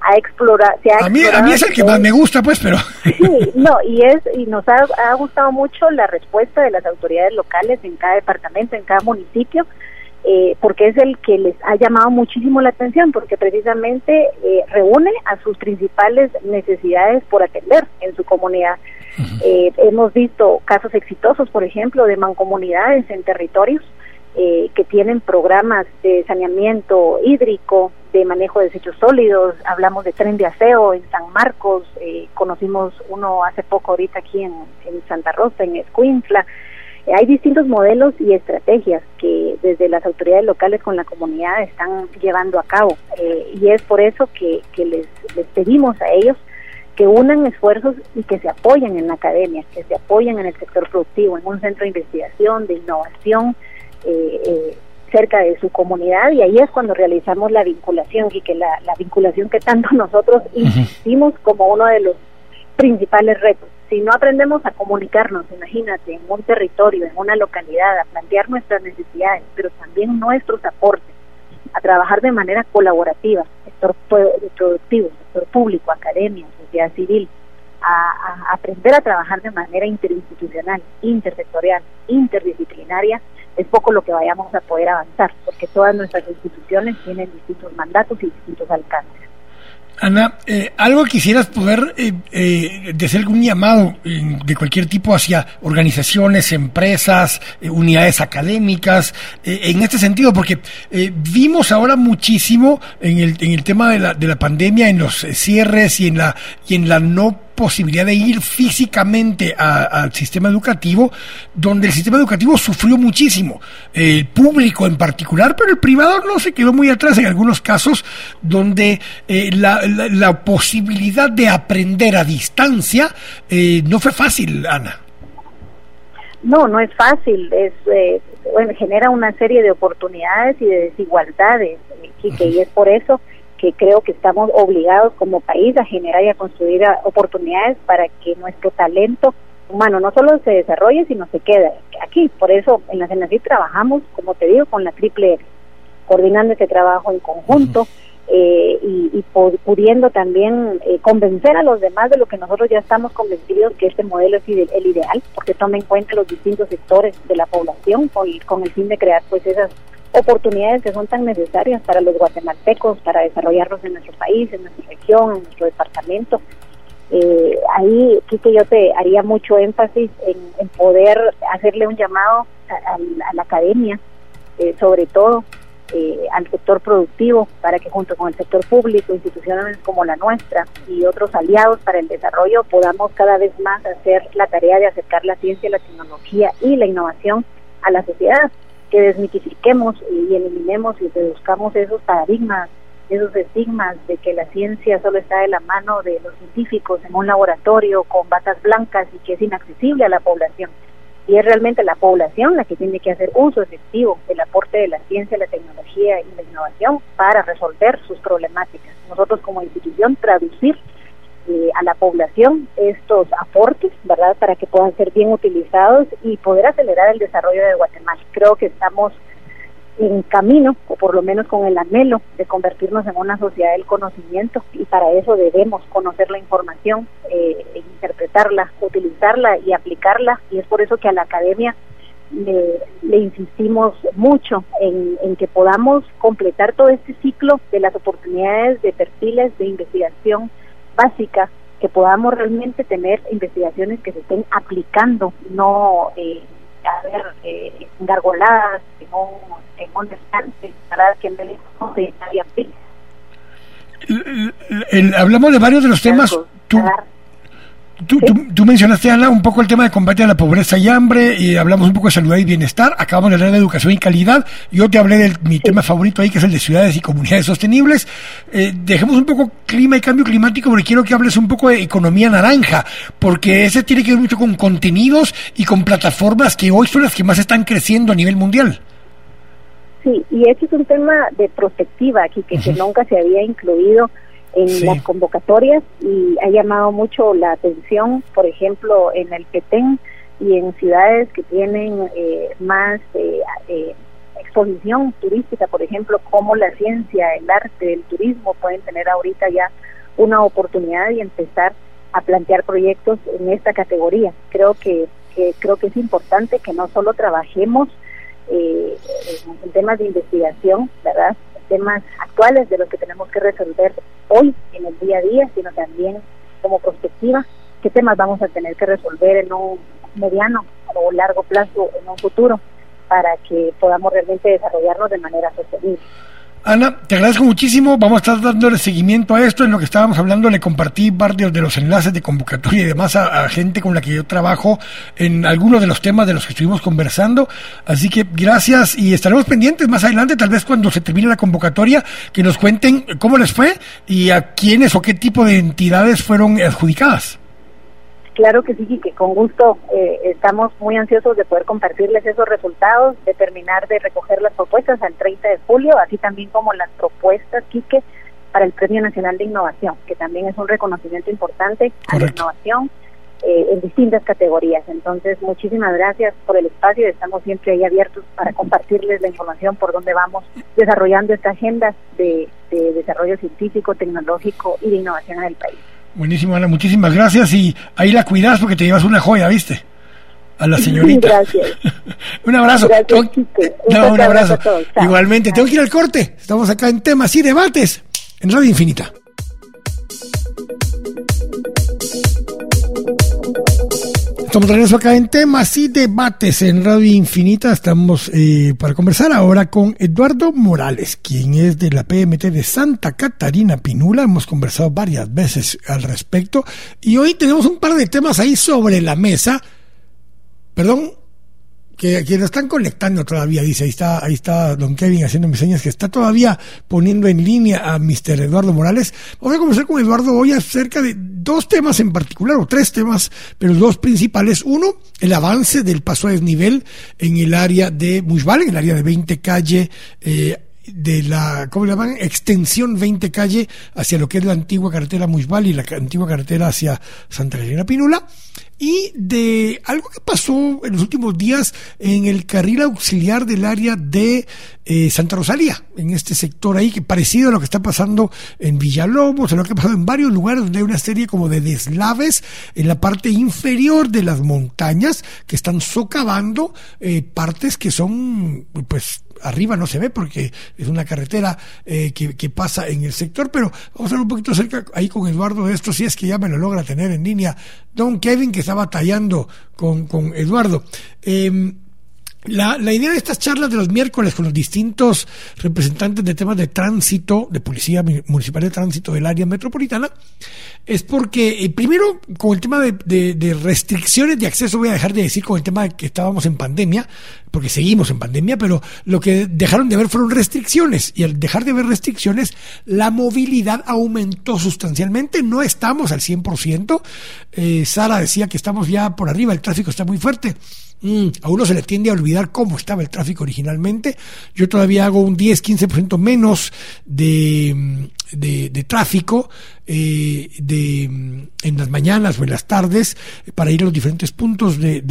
ha explorado. a, mí, a mí es el que más me gusta, pues, pero... [laughs] Sí, no, y, es, y nos ha, ha gustado mucho la respuesta de las autoridades locales en cada departamento, en cada municipio, eh, porque es el que les ha llamado muchísimo la atención, porque precisamente eh, reúne a sus principales necesidades por atender en su comunidad. Eh, hemos visto casos exitosos, por ejemplo, de mancomunidades en territorios que tienen programas de saneamiento hídrico, de manejo de desechos sólidos, hablamos de tren de aseo en San Marcos, conocimos uno hace poco ahorita aquí en, en Santa Rosa, en Escuintla, hay distintos modelos y estrategias que desde las autoridades locales con la comunidad están llevando a cabo eh, y es por eso que, les, pedimos a ellos que unan esfuerzos y que se apoyen en la academia, que se apoyen en el sector productivo, en un centro de investigación, de innovación eh, eh, cerca de su comunidad y ahí es cuando realizamos la vinculación y que la, vinculación que tanto [laughs] nosotros insistimos como uno de los principales retos si no aprendemos a comunicarnos, imagínate, en un territorio, en una localidad, a plantear nuestras necesidades, pero también nuestros aportes, a trabajar de manera colaborativa, sector productivo, sector público, academia, sociedad civil, a, aprender a trabajar de manera interinstitucional, intersectorial, interdisciplinaria, es poco lo que vayamos a poder avanzar, porque todas nuestras instituciones tienen distintos mandatos y distintos alcances. Ana, eh, algo quisieras poder eh, eh, hacer algún llamado de cualquier tipo hacia organizaciones, empresas, eh, unidades académicas, en este sentido, porque vimos ahora muchísimo en el, en el tema de la, de la pandemia, en los cierres y en la, y en la no posibilidad de ir físicamente al sistema educativo, donde el sistema educativo sufrió muchísimo, el público en particular, pero el privado no se quedó muy atrás en algunos casos, donde eh, la, la, posibilidad de aprender a distancia eh, no fue fácil, Ana. No, no es fácil, es eh, bueno, genera una serie de oportunidades y de desigualdades, y es por eso que creo que estamos obligados como país a generar y a construir oportunidades para que nuestro talento humano no solo se desarrolle, sino se quede aquí. Por eso en la CENACI trabajamos, como te digo, con la triple coordinando este trabajo en conjunto eh, y, pudiendo también eh, convencer a los demás de lo que nosotros ya estamos convencidos que este modelo es el ideal, porque toma en cuenta los distintos sectores de la población con, con el fin de crear pues esas oportunidades que son tan necesarias para los guatemaltecos, para desarrollarnos en nuestro país, en nuestra región, en nuestro departamento. Eh, ahí, que yo te haría mucho énfasis en, poder hacerle un llamado a, la academia, eh, sobre todo eh, al sector productivo, para que junto con el sector público, instituciones como la nuestra y otros aliados para el desarrollo, podamos cada vez más hacer la tarea de acercar la ciencia, la tecnología y la innovación a la sociedad que desmitifiquemos y eliminemos y reduzcamos esos paradigmas, esos estigmas de que la ciencia solo está de la mano de los científicos en un laboratorio con batas blancas y que es inaccesible a la población. Y es realmente la población la que tiene que hacer uso efectivo del aporte de la ciencia, la tecnología y la innovación para resolver sus problemáticas. Nosotros como institución traducir eh, a la población estos aportes, ¿verdad? Para que puedan ser bien utilizados y poder acelerar el desarrollo de Guatemala. Creo que estamos en camino, o por lo menos con el anhelo de convertirnos en una sociedad del conocimiento y para eso debemos conocer la información, eh, interpretarla, utilizarla y aplicarla y es por eso que a la academia le, insistimos mucho en, en, que podamos completar todo este ciclo de las oportunidades de perfiles de investigación básica, que podamos realmente tener investigaciones que se estén aplicando, no eh, a ver eh, engargoladas en un, en un estante para que me hablamos de varios de los temas. Tú, Tú, tú, mencionaste, Ana, un poco el tema de combate a la pobreza y hambre, y hablamos un poco de salud y bienestar, acabamos de hablar de educación y calidad, yo te hablé de mi tema favorito ahí, que es el de ciudades y comunidades sostenibles. Eh, dejemos un poco clima y cambio climático, porque quiero que hables un poco de economía naranja, porque ese tiene que ver mucho con contenidos y con plataformas que hoy son las que más están creciendo a nivel mundial. Sí, y este es un tema de prospectiva aquí, que, que nunca se había incluido en las convocatorias y ha llamado mucho la atención, por ejemplo, en el Petén y en ciudades que tienen eh, más eh, eh, exposición turística, por ejemplo, como la ciencia, el arte, el turismo pueden tener ahorita ya una oportunidad y empezar a plantear proyectos en esta categoría. Creo que, creo que es importante que no solo trabajemos en temas de investigación, ¿verdad? Temas actuales de los que tenemos que resolver hoy en el día a día, sino también como perspectiva, qué temas vamos a tener que resolver en un mediano o largo plazo en un futuro para que podamos realmente desarrollarnos de manera sostenible. Ana, te agradezco muchísimo. Vamos a estar dándole seguimiento a esto. En lo que estábamos hablando, le compartí varios de los enlaces de convocatoria y demás a, gente con la que yo trabajo en algunos de los temas de los que estuvimos conversando. Así que gracias y estaremos pendientes más adelante, tal vez cuando se termine la convocatoria, que nos cuenten cómo les fue y a quiénes o qué tipo de entidades fueron adjudicadas. Claro que sí, que con gusto eh, estamos muy ansiosos de poder compartirles esos resultados, de terminar de recoger las propuestas al 30 de julio, así también como las propuestas, Quique, para el Premio Nacional de Innovación, que también es un reconocimiento importante a la innovación eh, en distintas categorías. Entonces, muchísimas gracias por el espacio, estamos siempre ahí abiertos para compartirles la información por donde vamos desarrollando esta agenda de desarrollo científico, tecnológico y de innovación en el país. Buenísimo, Ana, muchísimas gracias y ahí la cuidas porque te llevas una joya, ¿viste? A la señorita. Gracias. [laughs] un abrazo. un, abrazo. Igualmente, tengo que ir al corte. Estamos acá en temas y debates en Radio Infinita. Estamos regreso acá en temas y debates en Radio Infinita. Estamos eh, para conversar ahora con Eduardo Morales, quien es de la PMT de Santa Catarina Pinula. Hemos conversado varias veces al respecto y hoy tenemos un par de temas ahí sobre la mesa. Perdón, que, que están conectando todavía, dice, ahí está, ahí está don Kevin haciendo mis señas, que está todavía poniendo en línea a Mr. Eduardo Morales. Vamos a conversar con Eduardo hoy acerca de dos temas en particular, o tres temas, pero dos principales. Uno, el avance del paso a desnivel en el área de Mushbal, en el área de 20 calle, eh, de la, ¿cómo le llaman? Extensión 20 calle hacia lo que es la antigua carretera Mushbal y la antigua carretera hacia Santa Elena Pinula y de algo que pasó en los últimos días en el carril auxiliar del área de eh, Santa Rosalía, en este sector ahí, que parecido a lo que está pasando en Villalobos, a lo que ha pasado en varios lugares donde hay una serie como de deslaves en la parte inferior de las montañas que están socavando eh, partes que son pues arriba no se ve porque es una carretera eh, que, pasa en el sector, pero vamos a ver un poquito cerca ahí con Eduardo de esto, si es que ya me lo logra tener en línea. Don Kevin, que está batallando con, con Eduardo. Eh, la, la, idea de estas charlas de los miércoles con los distintos representantes de temas de tránsito, de Policía Municipal de Tránsito del área metropolitana, es porque, eh, primero, con el tema de, de, restricciones de acceso, voy a dejar de decir con el tema de que estábamos en pandemia, porque seguimos en pandemia, pero lo que dejaron de ver fueron restricciones, y al dejar de ver restricciones, la movilidad aumentó sustancialmente, no estamos al 100%, eh, Sara decía que estamos ya por arriba, el tráfico está muy fuerte, Mm, a uno se le tiende a olvidar cómo estaba el tráfico originalmente. Yo todavía hago un 10-15% menos de, de, tráfico eh, de, en las mañanas o en las tardes para ir a los diferentes puntos de,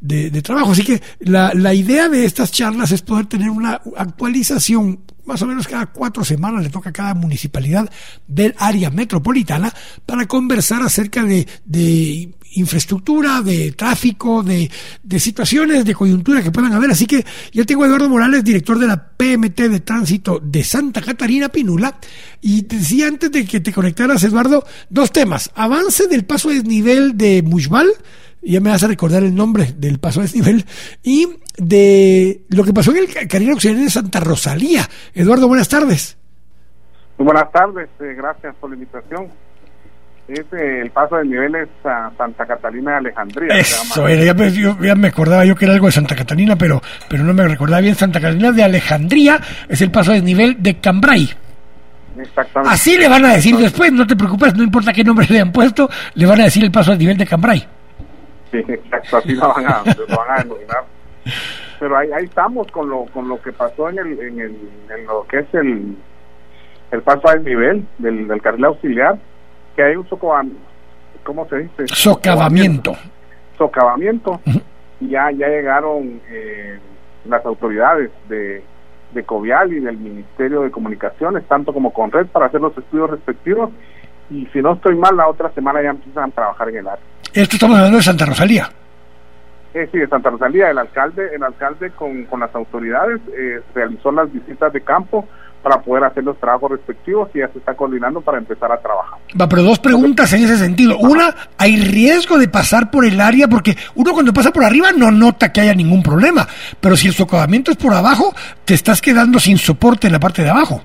de trabajo. Así que la, la idea de estas charlas es poder tener una actualización más o menos cada cuatro semanas le toca a cada municipalidad del área metropolitana para conversar acerca de, de infraestructura, de tráfico, de, de, situaciones de coyuntura que puedan haber. Así que ya tengo a Eduardo Morales, director de la PMT de Tránsito de Santa Catarina Pinula. Y te decía antes de que te conectaras, Eduardo, dos temas. Avance del paso desnivel de Mushbal, ya me vas a recordar el nombre del paso desnivel, y de lo que pasó en el Carril Occidental de Santa Rosalía. Eduardo, buenas tardes. buenas tardes, eh, gracias por la invitación es el paso de niveles a Santa Catalina de Alejandría. Eso ya, me, ya me acordaba yo que era algo de Santa Catalina, pero, pero no me recordaba bien. Santa Catalina de Alejandría es el paso de nivel de Cambrai. Exactamente. Así le van a decir después, no te preocupes, no importa qué nombre le han puesto, le van a decir el paso de nivel de Cambrai. Sí, exacto, así lo van a, lo van a denominar. Pero ahí, ahí estamos con lo, con lo que pasó en, el, en, el, en lo que es el, el paso al nivel del, del carril auxiliar que hay un socavamiento, ¿cómo se dice? Socavamiento. Socavamiento. y ya, ya llegaron eh, las autoridades de, de Covial y del Ministerio de Comunicaciones, tanto como con Red, para hacer los estudios respectivos. Y si no estoy mal, la otra semana ya empiezan a trabajar en el área. Esto estamos hablando de Santa Rosalía. Eh, sí, de Santa Rosalía. El alcalde, el alcalde con, con las autoridades eh, realizó las visitas de campo para poder hacer los trabajos respectivos y ya se está coordinando para empezar a trabajar. Va, pero dos preguntas en ese sentido. Una, ¿hay riesgo de pasar por el área? Porque uno cuando pasa por arriba no nota que haya ningún problema, pero si el socavamiento es por abajo, te estás quedando sin soporte en la parte de abajo.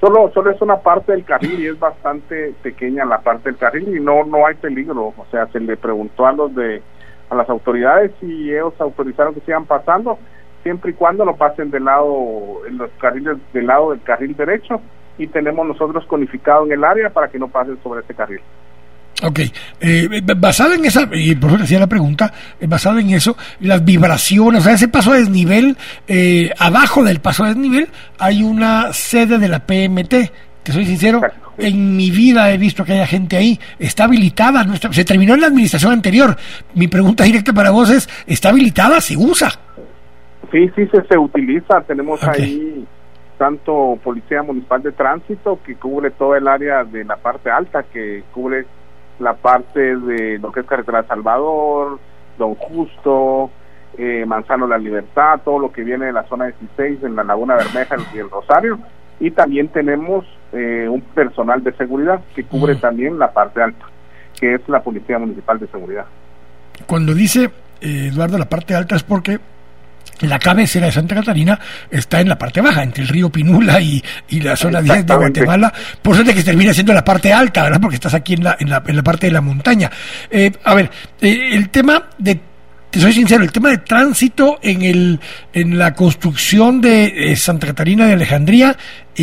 Solo, solo es una parte del carril y es bastante pequeña la parte del carril y no, no hay peligro. O sea, se le preguntó a los de a las autoridades y ellos autorizaron que sigan pasando siempre y cuando lo pasen del lado, en los carriles del lado del carril derecho y tenemos nosotros conificado en el área para que no pasen sobre ese carril. Ok, eh, basado en esa, y por eso decía la pregunta, eh, basado en eso, las vibraciones, o sea, ese paso a desnivel, eh, abajo del paso a desnivel hay una sede de la PMT, te soy sincero, en mi vida he visto que haya gente ahí, está habilitada, no se terminó en la administración anterior, mi pregunta directa para vos es, ¿está habilitada? ¿Se usa? Sí, sí se, se utiliza. Tenemos ahí tanto Policía Municipal de Tránsito que cubre toda el área de la parte alta, que cubre la parte de lo que es Carretera Salvador, Don Justo, eh, Manzano La Libertad, todo lo que viene de la zona 16 en la Laguna Bermeja y el Rosario. Y también tenemos eh, un personal de seguridad que cubre mm. también la parte alta, que es la Policía Municipal de Seguridad. Cuando dice eh, Eduardo la parte alta es porque la cabecera de Santa Catarina está en la parte baja, entre el río Pinula y, la zona 10 de Guatemala, por suerte que termina siendo la parte alta, ¿verdad? Porque estás aquí en la, en la, en la parte de la montaña. Eh, a ver, eh, el tema de te soy sincero, el tema de tránsito en el en la construcción de eh, Santa Catarina de Alejandría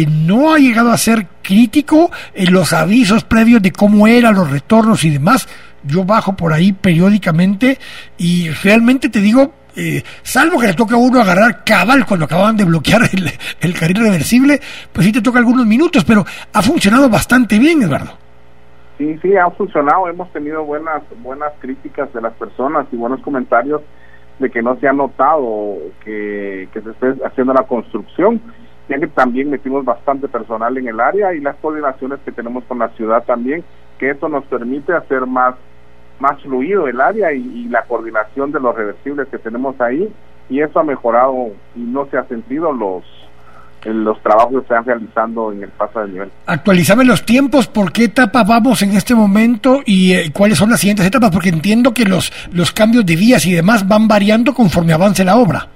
no ha llegado a ser crítico en los avisos previos de cómo eran los retornos y demás. Yo bajo por ahí periódicamente y realmente te digo, eh, salvo que le toca a uno agarrar cabal cuando acababan de bloquear el, carril reversible, pues sí te toca algunos minutos, pero ha funcionado bastante bien, Eduardo. Sí, sí, ha funcionado. Hemos tenido buenas, buenas críticas de las personas y buenos comentarios de que no se ha notado que, que se esté haciendo la construcción, ya que también metimos bastante personal en el área y las coordinaciones que tenemos con la ciudad también, que eso nos permite hacer más más fluido el área y, la coordinación de los reversibles que tenemos ahí y eso ha mejorado y no se ha sentido los los trabajos que se están realizando en el paso de nivel. Actualizame los tiempos, ¿por qué etapa vamos en este momento y eh, cuáles son las siguientes etapas? Porque entiendo que los, los cambios de vías y demás van variando conforme avance la obra.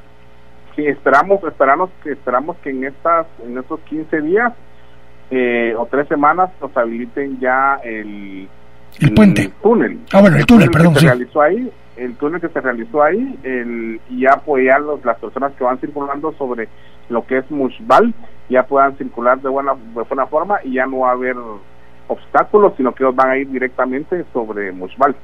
Sí, esperamos, esperamos, que, esperamos que en, estas, en estos 15 días eh, o tres semanas nos habiliten ya el, el puente. túnel. Ah, bueno, el, túnel, perdón. Que se realizó ahí, el túnel que se realizó ahí, el, y ya pues ya las personas que van circulando sobre lo que es Mushbal ya puedan circular de buena, de buena forma y ya no va a haber obstáculos, sino que van a ir directamente sobre Mushbal.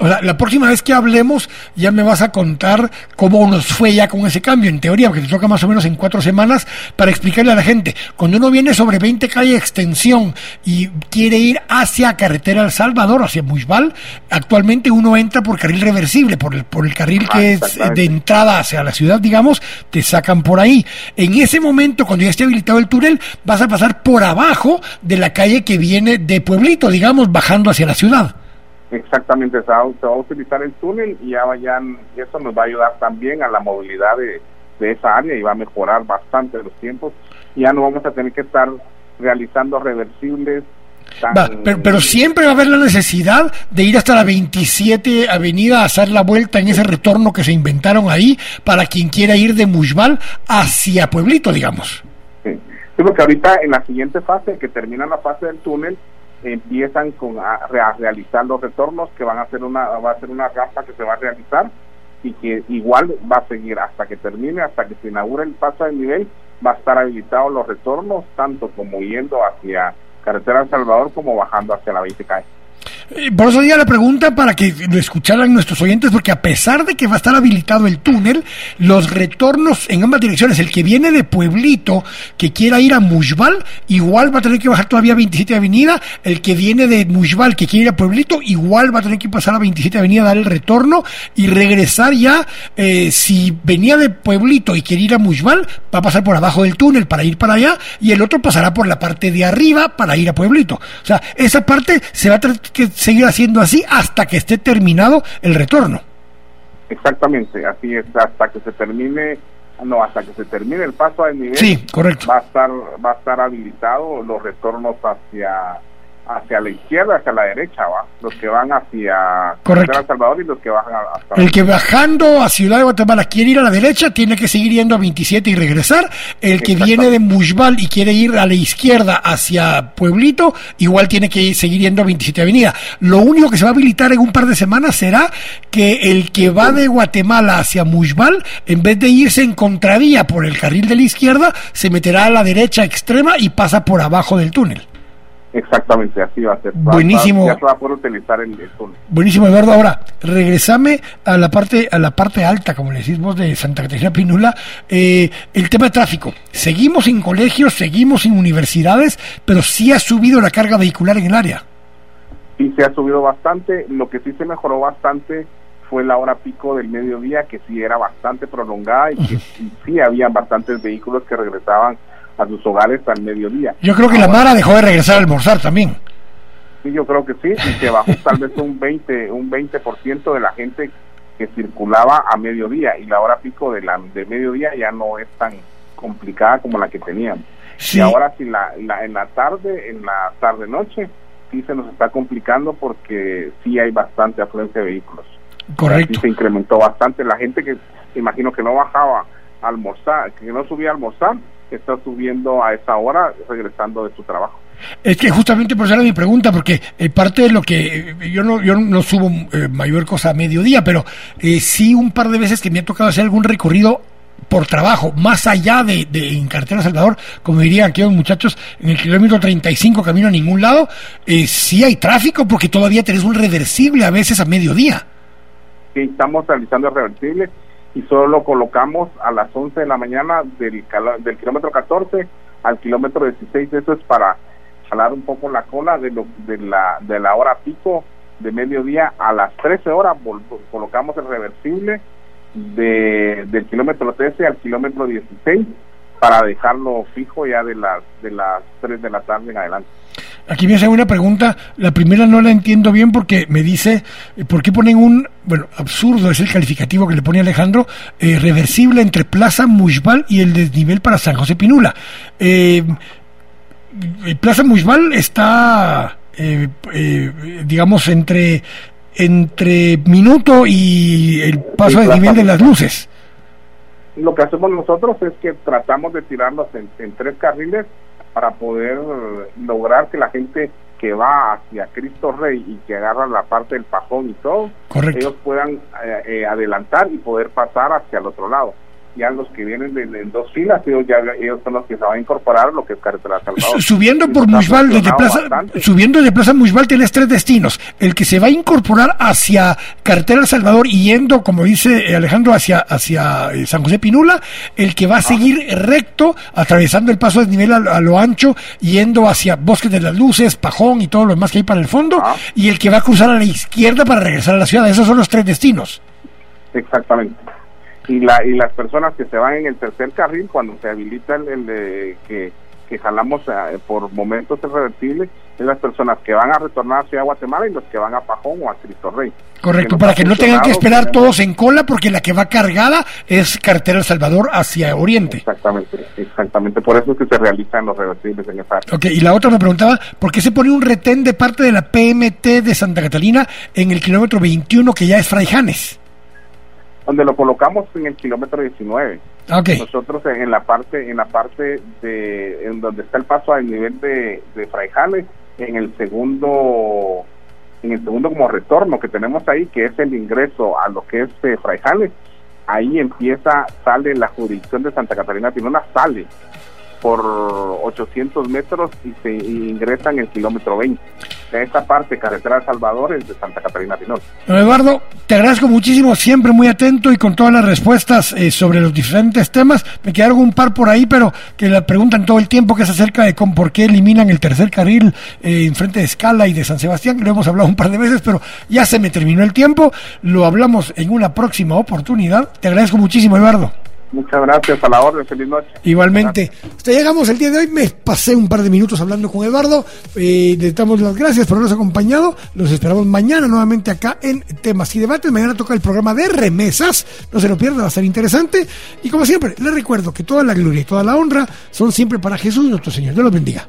O sea, la próxima vez que hablemos ya me vas a contar cómo nos fue ya con ese cambio, en teoría, porque te toca más o menos en cuatro semanas para explicarle a la gente. Cuando uno viene sobre 20 calle extensión y quiere ir hacia carretera El Salvador, hacia Muisbal, actualmente uno entra por carril reversible, por el, por el carril que Ah, es exactamente. de entrada hacia la ciudad, digamos, te sacan por ahí. En ese momento, cuando ya esté habilitado el túnel, vas a pasar por abajo de la calle que viene de Pueblito, digamos, bajando hacia la ciudad. Exactamente, se va, se va a utilizar el túnel y ya vayan, eso nos va a ayudar también a la movilidad de, de esa área y va a mejorar bastante los tiempos. Ya no vamos a tener que estar realizando reversibles. Va, pero, pero siempre va a haber la necesidad de ir hasta la 27 Avenida a hacer la vuelta en ese retorno que se inventaron ahí para quien quiera ir de Mushbal hacia Pueblito, digamos. Sí. Sí, porque ahorita en la siguiente fase, que termina la fase del túnel, empiezan con a, a realizar los retornos que van a ser una va a ser una rampa que se va a realizar y que igual va a seguir hasta que termine, hasta que se inaugure el paso de nivel, va a estar habilitados los retornos, tanto como yendo hacia carretera El Salvador como bajando hacia la 20 calle. Por eso diga la pregunta para que lo escucharan nuestros oyentes, porque a pesar de que va a estar habilitado el túnel, los retornos en ambas direcciones, el que viene de Pueblito, que quiera ir a Mushbal, igual va a tener que bajar todavía a 27 Avenida, el que viene de Mushbal, que quiere ir a Pueblito, igual va a tener que pasar a 27 Avenida, dar el retorno y regresar ya, eh, si venía de Pueblito y quiere ir a Mushbal, va a pasar por abajo del túnel para ir para allá, y el otro pasará por la parte de arriba para ir a Pueblito. O sea, esa parte se va a tener que seguir haciendo así hasta que esté terminado el retorno. Exactamente, así es, hasta que se termine, no, hasta que se termine el paso de nivel. Sí, correcto. va a estar va a estar habilitado los retornos hacia hacia la izquierda hacia la derecha va los que van hacia Correcto. San Salvador y los que bajan hasta El que bajando a Ciudad de Guatemala quiere ir a la derecha tiene que seguir yendo a 27 y regresar. El que viene de Mushbal y quiere ir a la izquierda hacia Pueblito, igual tiene que ir- seguir yendo a 27 Avenida. Lo único que se va a habilitar en un par de semanas será que el que va de Guatemala hacia Mushbal, en vez de irse en contravía por el carril de la izquierda, se meterá a la derecha extrema y pasa por abajo del túnel. Exactamente así va a ser Va- Buenísimo. va- ya se va a poder utilizar el, el. Buenísimo, Eduardo. Ahora, regresame a la parte, a la parte alta, como le decís vos, de Santa Catarina Pinula, eh, el tema de tráfico. Seguimos sin colegios, seguimos sin universidades, pero sí ha subido la carga vehicular en el área. sí se ha subido bastante lo que sí se mejoró bastante fue la hora pico del mediodía que sí era bastante prolongada y que sí, sí había bastantes vehículos que regresaban a sus hogares al mediodía Yo creo que la Mara dejó de regresar a almorzar también. Sí, yo creo que sí, y que bajó tal vez un 20, un 20% de la gente que circulaba a mediodía y la hora pico de la de mediodía ya no es tan complicada como la que teníamos. Sí. Y ahora sí la, la- en la tarde, en la tarde noche sí se nos está complicando porque sí hay bastante afluencia de vehículos. Correcto. Sí se incrementó bastante la gente que imagino que no bajaba a almorzar, que no subía a almorzar, está subiendo a esa hora regresando de su trabajo. Es que justamente por eso era mi pregunta, porque eh, parte de lo que eh, yo no, yo no subo eh, mayor cosa a mediodía, pero eh, sí un par de veces que me ha tocado hacer algún recorrido por trabajo, más allá de, de en Carretera Salvador, como dirían aquellos muchachos, en el kilómetro 35 camino a ningún lado, eh, sí hay tráfico porque todavía tenés un reversible a veces a mediodía. que estamos realizando el reversible y solo lo colocamos a las 11 de la mañana del, kilómetro 14 al kilómetro 16. Eso es para jalar un poco la cola de, lo, de, la, de la hora pico de mediodía a las 13 horas. colocamos el reversible de, del kilómetro 13 al kilómetro 16 para dejarlo fijo ya de las, de las 3 de la tarde en adelante. Aquí me hacen una pregunta, la primera no la entiendo bien porque me dice, eh, ¿por qué ponen un, bueno, absurdo es el calificativo que le pone Alejandro, eh, reversible entre Plaza Mushbal y el desnivel para San José Pinula? Eh, eh, Plaza Mushbal está, eh, eh, digamos, entre, entre Minuto y el paso Sí, de nivel de las luces. Lo que hacemos nosotros es que tratamos de tirarlos en, en tres carriles para poder lograr que la gente que va hacia Cristo Rey y que agarra la parte del pajón y todo, Correcto. ellos puedan eh, eh, adelantar y poder pasar hacia el otro lado. Ya los que vienen en dos filas, ellos, ya, ellos son los que se van a incorporar lo que es Carretera Salvador. Subiendo por Mushbal, desde Plaza, subiendo de Plaza Mushbal tienes tres destinos. El que se va a incorporar hacia Carretera Salvador y yendo, como dice Alejandro, hacia, hacia eh, San José Pinula, el que va a seguir recto, atravesando el paso de nivel a, lo ancho, yendo hacia Bosques de las Luces, Pajón y todo lo demás que hay para el fondo, y el que va a cruzar a la izquierda para regresar a la ciudad. Esos son los tres destinos. Exactamente y, la, y las personas que se van en el tercer carril cuando se habilita el, de, que, que jalamos eh, por momentos irreversibles es las personas que van a retornar hacia Guatemala y los que van a Pajón o a Cristo Rey. Correcto, para que no tengan que esperar todos en cola porque la que va cargada es carretera El Salvador hacia Oriente. Exactamente, exactamente, por eso es que se realizan los reversibles en esa área. Ok, y la otra me preguntaba, ¿por qué se pone un retén de parte de la PMT de Santa Catalina en el kilómetro 21 que ya es Fraijanes? Donde lo colocamos en el kilómetro 19. Nosotros en, la parte en la parte de en donde está el paso al nivel de, de Fraijales, en el segundo en el segundo como retorno que tenemos ahí, que es el ingreso a lo que es eh, Fraijales, ahí empieza, sale la jurisdicción de Santa Catarina Pinona, sale por 800 metros y se ingresa en el kilómetro 20. De esta parte, carretera Salvador, es de Santa Catarina Pinol. Eduardo, te agradezco muchísimo, siempre muy atento y con todas las respuestas eh, sobre los diferentes temas. Me quedaron un par por ahí, pero que la preguntan todo el tiempo, que es acerca de con por qué eliminan el tercer carril eh, en frente de Escala y de San Sebastián. Lo hemos hablado un par de veces, pero ya se me terminó el tiempo. Lo hablamos en una próxima oportunidad. Te agradezco muchísimo, Eduardo. Muchas gracias, a la orden, feliz noche. Igualmente. Hasta llegamos el día de hoy, me pasé un par de minutos hablando con Eduardo, eh, le damos las gracias por habernos acompañado, los esperamos mañana nuevamente acá en Temas y Debates, mañana toca el programa de remesas, no se lo pierda, va a ser interesante, y como siempre, les recuerdo que toda la gloria y toda la honra son siempre para Jesús nuestro Señor, Dios los bendiga.